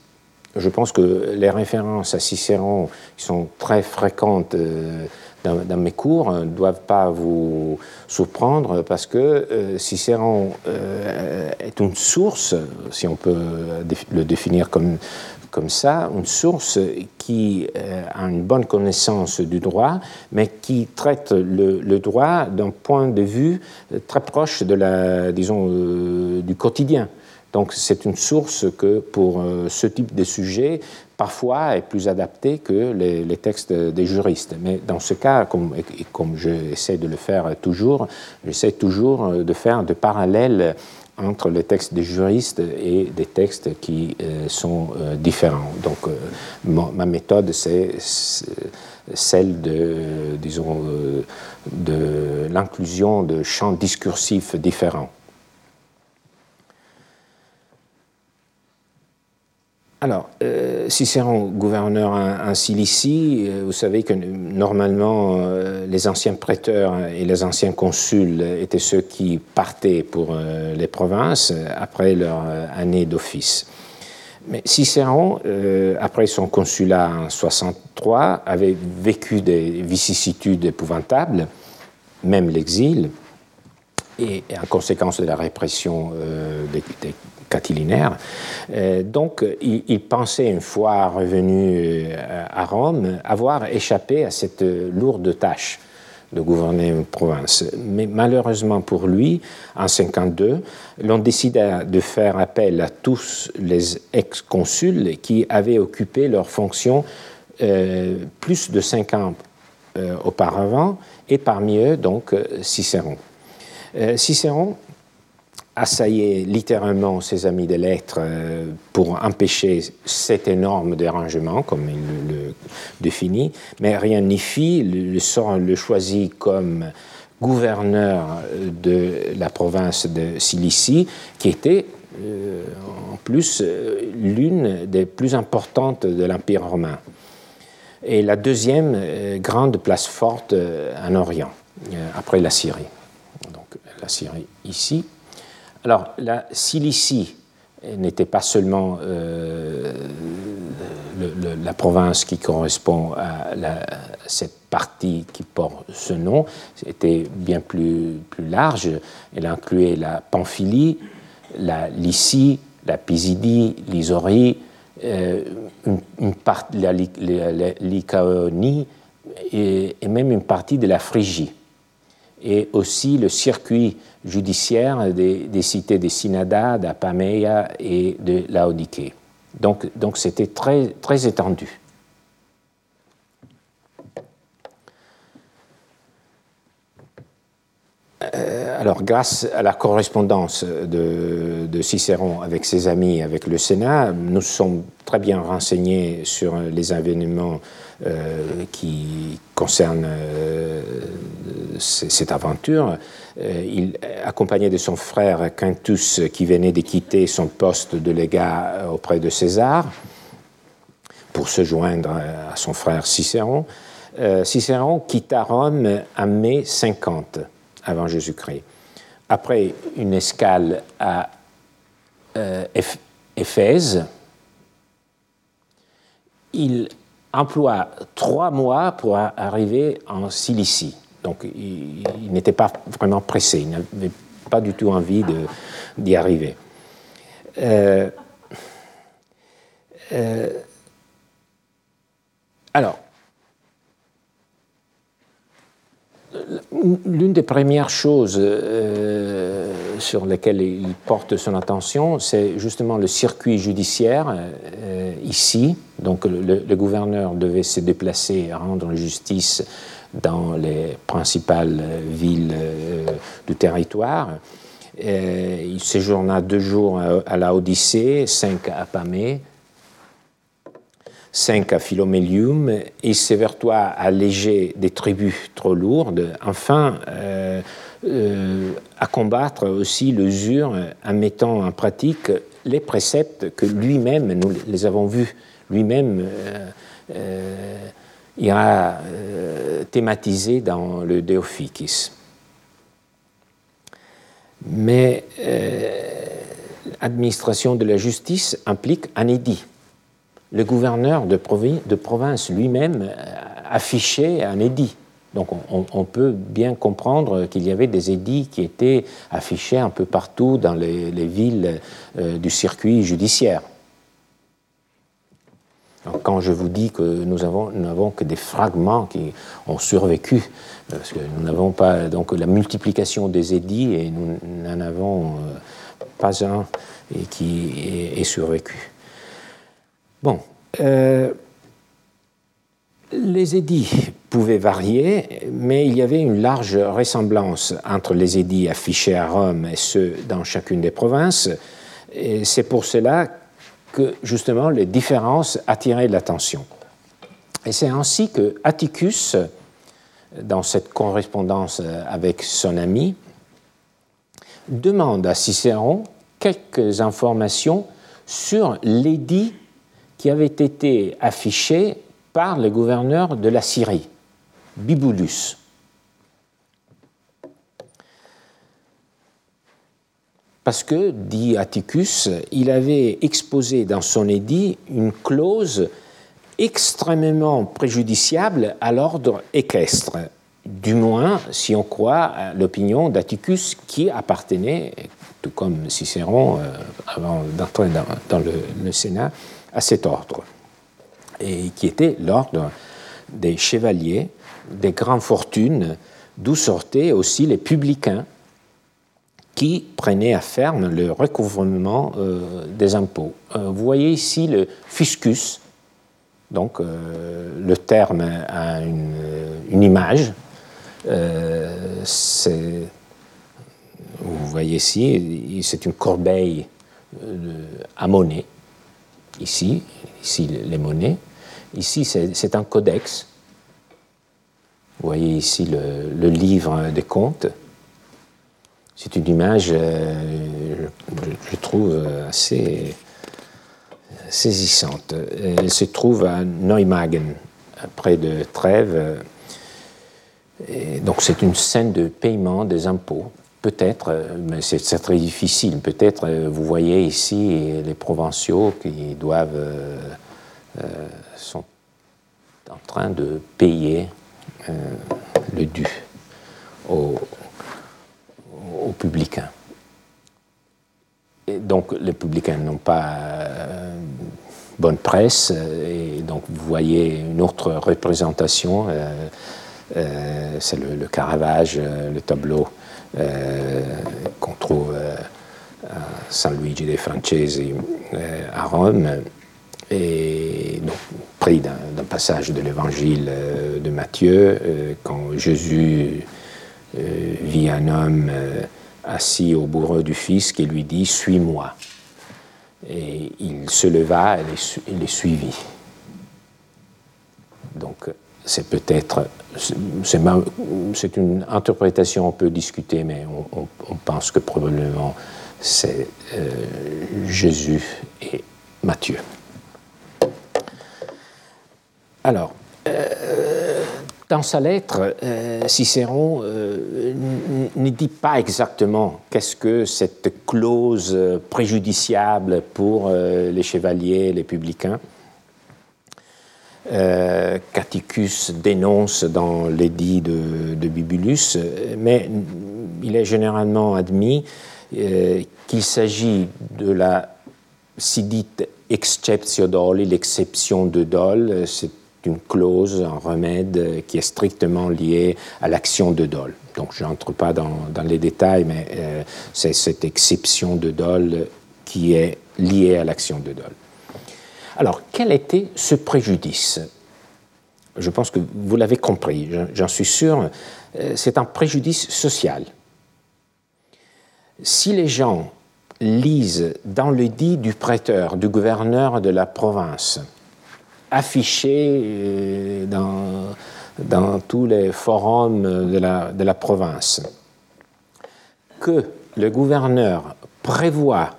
Je pense que les références à Cicéron, qui sont très fréquentes euh, dans, mes cours, ne doivent pas vous surprendre parce que euh, Cicéron euh, est une source, si on peut le définir comme comme ça une source qui euh, a une bonne connaissance du droit, mais qui traite le, droit d'un point de vue euh, très proche de la, disons, euh, du quotidien. Donc c'est une source que pour ce type de sujet, parfois est plus adaptée que les, textes des juristes. Mais dans ce cas, comme, comme j'essaie de le faire toujours, j'essaie toujours de faire de parallèles entre les textes des juristes et des textes qui euh, sont euh, différents. Donc, euh, ma, méthode, c'est celle de, disons, de l'inclusion de champs discursifs différents. Alors, euh, Cicéron, gouverneur en, Cilicie, euh, vous savez que normalement, euh, les anciens prêteurs et les anciens consuls étaient ceux qui partaient pour les provinces après leur année d'office. Mais Cicéron, après son consulat en 63, avait vécu des vicissitudes épouvantables, même l'exil, et, en conséquence de la répression des, des catilinaire. Euh, donc, il, pensait, une fois revenu euh, à Rome, avoir échappé à cette lourde tâche de gouverner une province. Mais malheureusement pour lui, en 52, l'on décida de faire appel à tous les ex-consuls qui avaient occupé leurs fonctions euh, plus de cinq ans auparavant, et parmi eux, donc, Cicéron. Cicéron assaillait littéralement ses amis des lettres euh, pour empêcher cet énorme dérangement, comme il le définit, mais rien n'y fit. Le sort le choisit comme gouverneur de la province de Cilicie, qui était euh, en plus l'une des plus importantes de l'Empire romain, et la deuxième euh, grande place forte en Orient, après la Syrie. Donc la Syrie ici. Alors, la Cilicie n'était pas seulement la province qui correspond à cette partie qui porte ce nom, était bien plus, large. Elle incluait la Pamphylie, la Lycie, la Pisidie, l'Isorie, euh, une, la, Lycaonie et, même une partie de la Phrygie. Et aussi le circuit judiciaire des, cités de Synada, d'Apameia et de Laodiké. Donc, donc c'était très, très étendu. Euh, alors, grâce à la correspondance de, Cicéron avec ses amis, avec le Sénat, nous sommes très bien renseignés sur les événements euh, qui concernent euh, cette aventure. Il, accompagné de son frère Quintus, qui venait de quitter son poste de légat auprès de César, pour se joindre à son frère Cicéron, Cicéron quitta Rome en mai 50 avant Jésus-Christ. Après une escale à euh, Éphèse, il emploie trois mois pour arriver en Cilicie. Donc il, n'était pas vraiment pressé, il n'avait pas du tout envie d'y arriver. Euh, euh, alors, L'une des premières choses euh, sur lesquelles il porte son attention, c'est justement le circuit judiciaire ici. Donc le, gouverneur devait se déplacer rendre justice dans les principales villes euh, du territoire. il séjourna deux jours à, la Odyssée, cinq à Pamé, 5 à Philomélium, et Sévertois alléger des tribus trop lourdes, enfin euh, euh, à combattre aussi l'usure en mettant en pratique les préceptes que lui-même, nous les avons vus, lui-même euh, ira thématiser dans le Deophycis. Mais l'administration de la justice implique un édit le gouverneur de, province lui-même euh, affichait un édit. Donc on, peut bien comprendre qu'il y avait des édits qui étaient affichés un peu partout dans les, villes euh, du circuit judiciaire. Quand je vous dis que nous n'avons que des fragments qui ont survécu, parce que nous n'avons pas donc la multiplication des édits et nous n'en avons euh, pas un qui est survécu. Bon, euh, les édits pouvaient varier, mais il y avait une large ressemblance entre les édits affichés à Rome et ceux dans chacune des provinces. C'est pour cela que justement les différences attiraient l'attention. Et c'est ainsi que Atticus, dans cette correspondance avec son ami, demande à Cicéron quelques informations sur l'édit qui avait été affiché par le gouverneur de la Syrie, Bibulus. Parce que, dit Atticus, il avait exposé dans son édit une clause extrêmement préjudiciable à l'ordre équestre, du moins si on croit l'opinion d'Atticus qui appartenait, tout comme Cicéron euh, avant d'entrer dans, le Sénat, à cet ordre, et qui était l'ordre des chevaliers, des grandes fortunes, d'où sortaient aussi les publicains qui prenaient à ferme le recouvrement euh, des impôts. Euh, vous voyez ici le fiscus, donc euh, le terme a une, image. vous voyez ici, c'est une corbeille à monnaie ici, ici les monnaies. Ici, c'est un codex. Vous voyez ici le, livre des comptes. C'est une image, euh, je, trouve, assez saisissante. Elle se trouve à Neumagen, près de Trèves. donc c'est une scène de paiement des impôts. Peut-être, mais c'est très difficile. Peut-être, vous voyez ici les provinciaux qui doivent, sont en train de payer le dû aux, aux publicains. Et donc les publicains n'ont pas euh, bonne presse, et donc vous voyez une autre représentation, euh, euh, c'est le, Caravage, le tableau qu'on trouve à San Luigi dei Francesi à Rome, et donc, pris d'un passage de l'évangile de Matthieu, quand Jésus vit un homme assis au bourreau du fils qui lui dit Suis-moi. Et il se leva et les, suivit. Donc, c'est peut-être. C'est une interprétation un peu discutée, mais on, pense que probablement c'est euh, Jésus et Matthieu. Alors, euh, dans sa lettre, euh, Cicéron euh, ne dit pas exactement qu'est-ce que cette clause préjudiciable pour euh, les chevaliers, les publicains. Caticus dénonce dans l'édit de, de, Bibulus, mais il est généralement admis qu'il s'agit de la sidite exceptio doli, l'exception de dol, une clause, un remède qui est strictement lié à l'action de Dole. Donc je n'entre pas dans, les détails, mais euh, c'est cette exception de Dole qui est liée à l'action de Dole. Alors, quel était ce préjudice? Je pense que vous l'avez compris, j'en suis sûr, euh, c'est un préjudice social. Si les gens lisent dans le dit du prêteur, du gouverneur de la province, affiché euh, dans, dans tous les forums de la, de la province que le gouverneur prévoit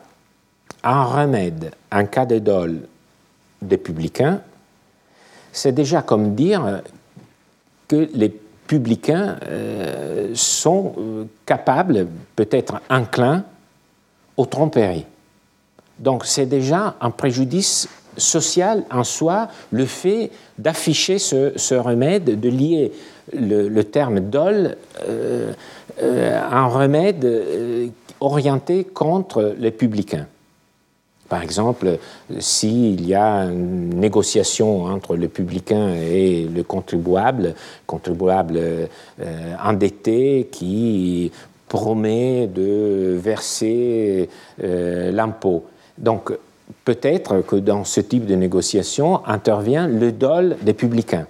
un remède en cas de dol des publicains, c'est déjà comme dire que les publicains euh, sont euh, capables, peut-être inclins, aux tromperies. Donc c'est déjà un préjudice social en soi le fait d'afficher ce, remède, de lier le, terme dol euh, euh, à un remède euh, orienté contre les publicains. Par exemple, s'il y a une négociation entre le publicain et le contribuable, contribuable endetté qui promet de verser l'impôt. Donc, peut-être que dans ce type de négociation intervient le dol des publicains.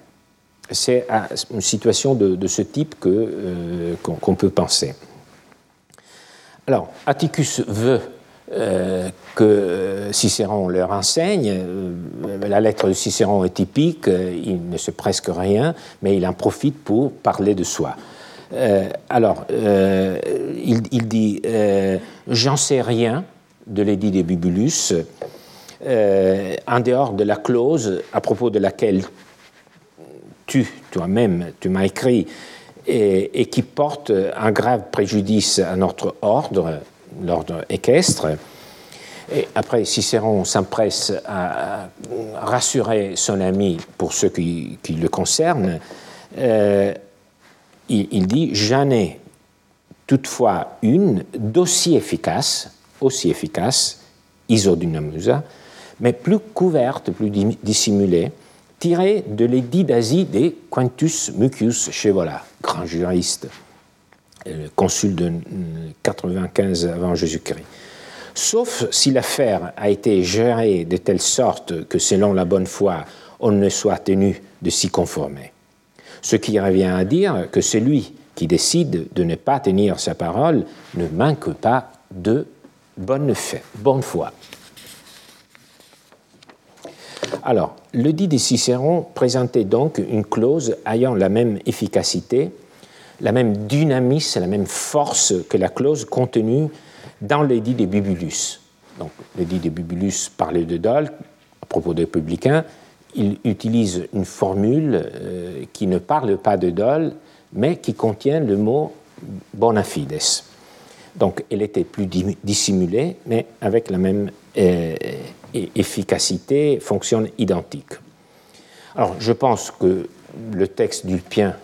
C'est à une situation de, ce type euh, qu'on peut penser. Alors, Atticus veut euh, que Cicéron leur enseigne. Euh, la lettre de Cicéron est typique, il ne sait presque rien, mais il en profite pour parler de soi. alors, il, il, dit J'en sais rien de l'édit de Bibulus, euh, en dehors de la clause à propos de laquelle tu, toi-même, tu m'as écrit, et, qui porte un grave préjudice à notre ordre, l'ordre équestre. Après, Cicéron s'empresse à, rassurer son ami pour ce qui, le concerne. Euh, il, dit J'en ai toutefois une d'aussi efficace, aussi efficace, isodynamusa, mais plus couverte, plus dissimulée, tirée de l'édit d'Asie des Quintus Mucius Chevola, grand juriste, euh, consul de 95 avant Jésus-Christ. Sauf si l'affaire a été gérée de telle sorte que, selon la bonne foi, on ne soit tenu de s'y conformer. Ce qui revient à dire que celui qui décide de ne pas tenir sa parole ne manque pas de bonne, foi. Alors, le dit de Cicéron présentait donc une clause ayant la même efficacité, la même dynamisme, la même force que la clause contenue dans l'édit de Bibulus. Donc, l'édit de Bibulus parlait de Dol à propos des publicains. Il utilise une formule euh, qui ne parle pas de Dol, mais qui contient le mot bona fides. Donc elle était plus dissimulée, mais avec la même efficacité, fonctionne identique. Alors je pense que le texte d'Ulpien,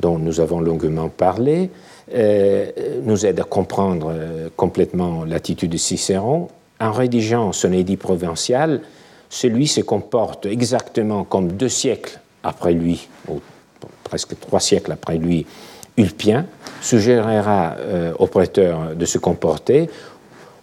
dont nous avons longuement parlé, nous aide à comprendre complètement l'attitude de Cicéron. En rédigeant son édit provincial, celui se comporte exactement comme deux siècles après lui, ou presque trois siècles après lui, Ulpien, suggérera euh, au prêteur de se comporter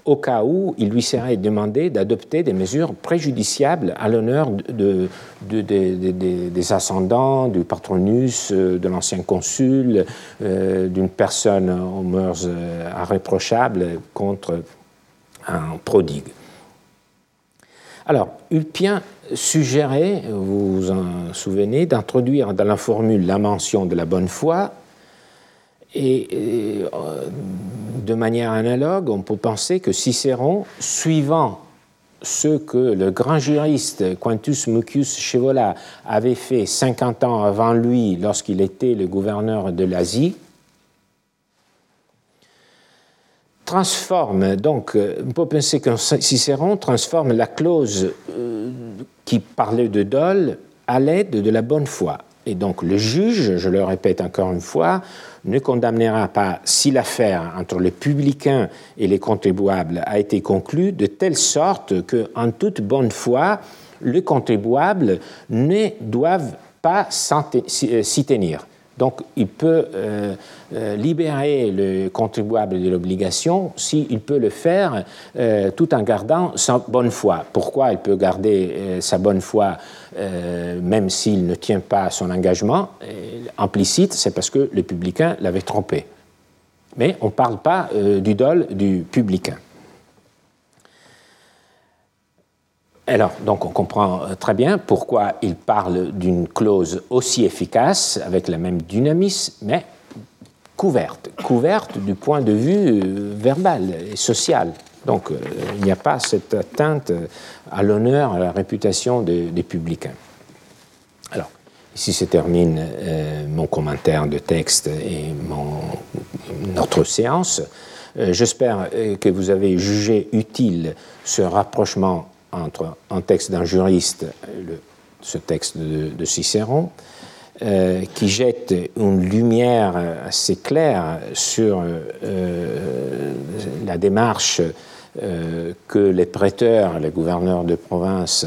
au cas où il lui serait demandé d'adopter des mesures préjudiciables à l'honneur de, des ascendants, du patronus, euh, de l'ancien consul, euh, d'une personne aux mœurs irréprochables contre un prodigue. Alors, Ulpien suggérait, vous vous en souvenez, d'introduire dans la formule la mention de la bonne foi, et, euh, de manière analogue, on peut penser que Cicéron, suivant ce que le grand juriste Quintus Mucius Scevola avait fait 50 ans avant lui lorsqu'il était le gouverneur de l'Asie, transforme, donc, on peut penser que Cicéron transforme la clause euh, qui parlait de dol à l'aide de la bonne foi. Et donc le juge, je le répète encore une fois, ne condamnera pas si l'affaire entre les publicains et les contribuables a été conclue de telle sorte que, en toute bonne foi, les contribuables ne doivent pas s'y tenir. Donc, il peut euh, euh, libérer le contribuable de l'obligation s'il peut le faire euh, tout en gardant sa bonne foi. Pourquoi il peut garder sa bonne foi même s'il ne tient pas son engagement implicite C'est parce que le publicain l'avait trompé. Mais on ne parle pas du dol du publicain. Alors, donc on comprend euh, très bien pourquoi il parle d'une clause aussi efficace, avec la même dynamisme, mais couverte, couverte du point de vue euh, verbal et social. Donc, euh, il n'y a pas cette atteinte à l'honneur, à la réputation des, publicains. Alors, ici se termine mon commentaire de texte et notre séance. J'espère que vous avez jugé utile ce rapprochement entre un texte d'un juriste, ce texte de, Cicéron, euh, qui jette une lumière assez claire sur euh, la démarche euh, que les prêteurs, les gouverneurs de province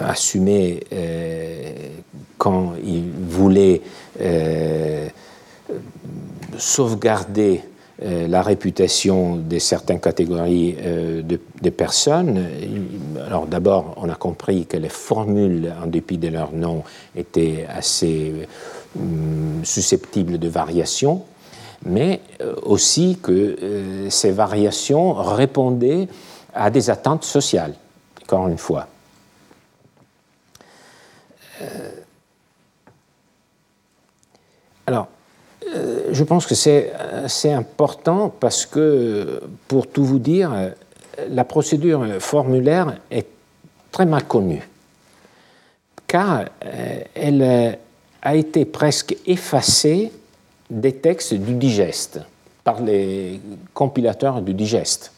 assumaient quand ils voulaient sauvegarder euh, la réputation de certaines catégories euh, de, personnes. Alors d'abord, on a compris que les formules, en dépit de leur nom, étaient assez hum, susceptibles de variations, mais euh, aussi que ces variations répondaient à des attentes sociales, encore une fois. alors, euh, je pense que c'est assez important parce que, pour tout vous dire, la procédure formulaire est très mal connue, car euh, elle a été presque effacée des textes du digeste par les compilateurs du digeste.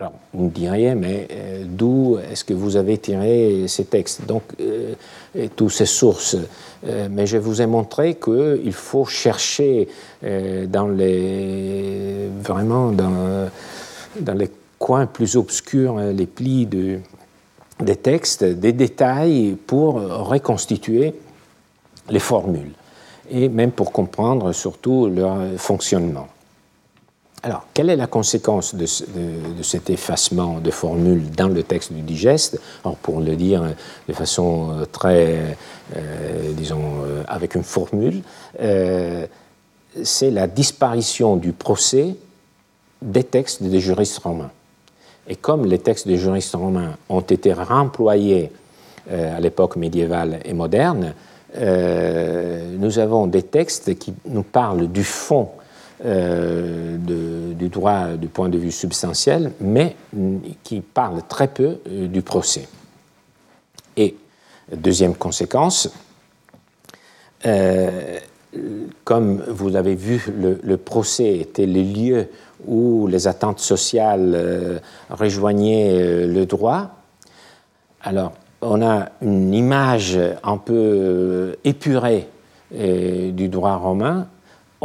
Alors, vous me diriez, mais euh, d'où est-ce que vous avez tiré ces textes? Donc, euh, et toutes ces sources. Euh, mais je vous ai montré qu'il faut chercher dans les, vraiment dans, les coins plus obscurs, les plis de, des textes, des détails pour reconstituer les formules et même pour comprendre surtout leur fonctionnement. Alors, quelle est la conséquence de, cet effacement de formules dans le texte du digeste? Pour le dire de façon euh, très, euh, disons, euh, avec une formule, c'est la disparition du procès des textes des juristes romains. Et comme les textes des juristes romains ont été réemployés à l'époque médiévale et moderne, nous avons des textes qui nous parlent du fond euh, du droit du point de vue substantiel, mais qui parle très peu euh, du procès. Et deuxième conséquence, euh, comme vous l'avez vu, le, procès était le lieu où les attentes sociales rejoignaient le droit. Alors, on a une image un peu épurée du droit romain.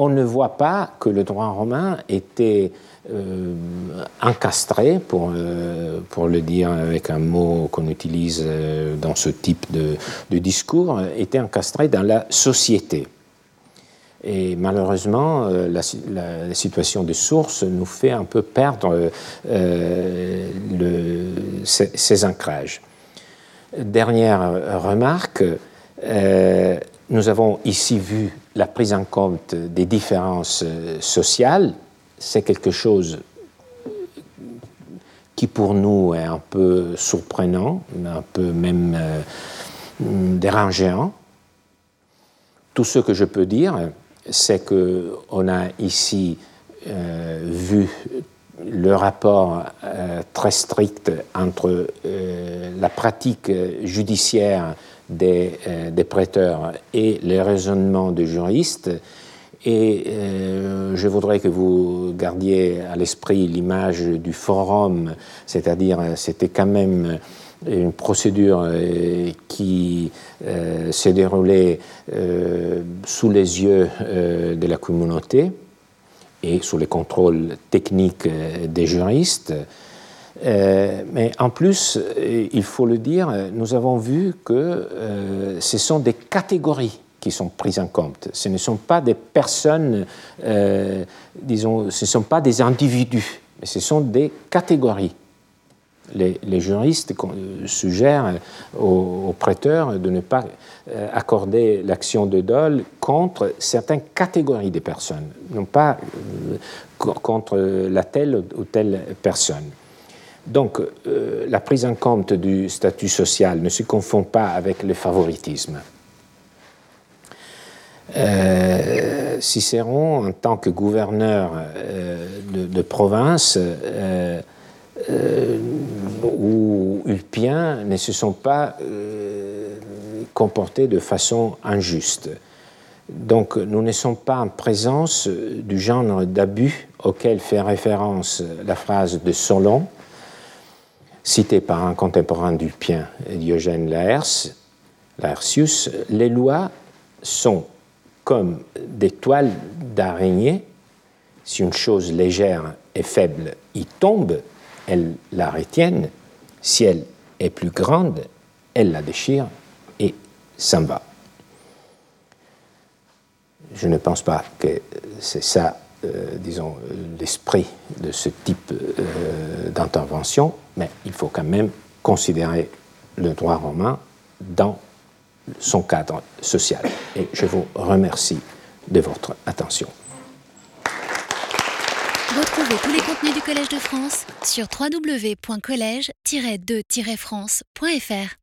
On ne voit pas que le droit romain était euh, encastré, pour, euh, pour le dire avec un mot qu'on utilise euh, dans ce type de, discours, était encastré dans la société. Et malheureusement, la, situation des sources nous fait un peu perdre ces, ancrages. Dernière remarque, nous avons ici vu la prise en compte des différences sociales c'est quelque chose qui pour nous est un peu surprenant, un peu même euh, dérangeant. Tout ce que je peux dire, c'est qu'on a ici euh, vu le rapport euh, très strict entre la pratique judiciaire des, des, prêteurs et les raisonnements des juristes et euh, je voudrais que vous gardiez à l'esprit l'image du forum, c'est-à-dire c'était quand même une procédure euh, qui euh, s'est déroulée sous les yeux de la communauté et sous les contrôles techniques des juristes. Mais en plus, il faut le dire, nous avons vu que ce sont des catégories qui sont prises en compte. Ce ne sont pas des personnes, euh, disons, ce ne sont pas des individus, mais ce sont des catégories. Les, juristes suggèrent aux, prêteurs de ne pas euh, accorder l'action de dol contre certaines catégories de personnes, non pas euh, contre la telle ou telle personne. Donc, la prise en compte du statut social ne se confond pas avec le favoritisme. Euh, Cicéron, en tant que gouverneur euh, de, province, euh, ou Ulpien, ne se sont pas comportés de façon injuste. Donc nous ne sommes pas en présence du genre d'abus auquel fait référence la phrase de Solon, citée par un contemporain d'Ulpien, Diogène Laërce, Laertius, les lois sont comme des toiles d'araignée. Si une chose légère et faible y tombe, elles la retiennent. Si elle est plus grande, elle la déchire et s'en va. Je ne pense pas que c'est ça, euh, disons, l'esprit de ce type euh, d'intervention, mais il faut quand même considérer le droit romain dans son cadre social. Et je vous remercie de votre attention. Retrouvez tous les contenus du Collège de France sur www.colège-2-france.fr.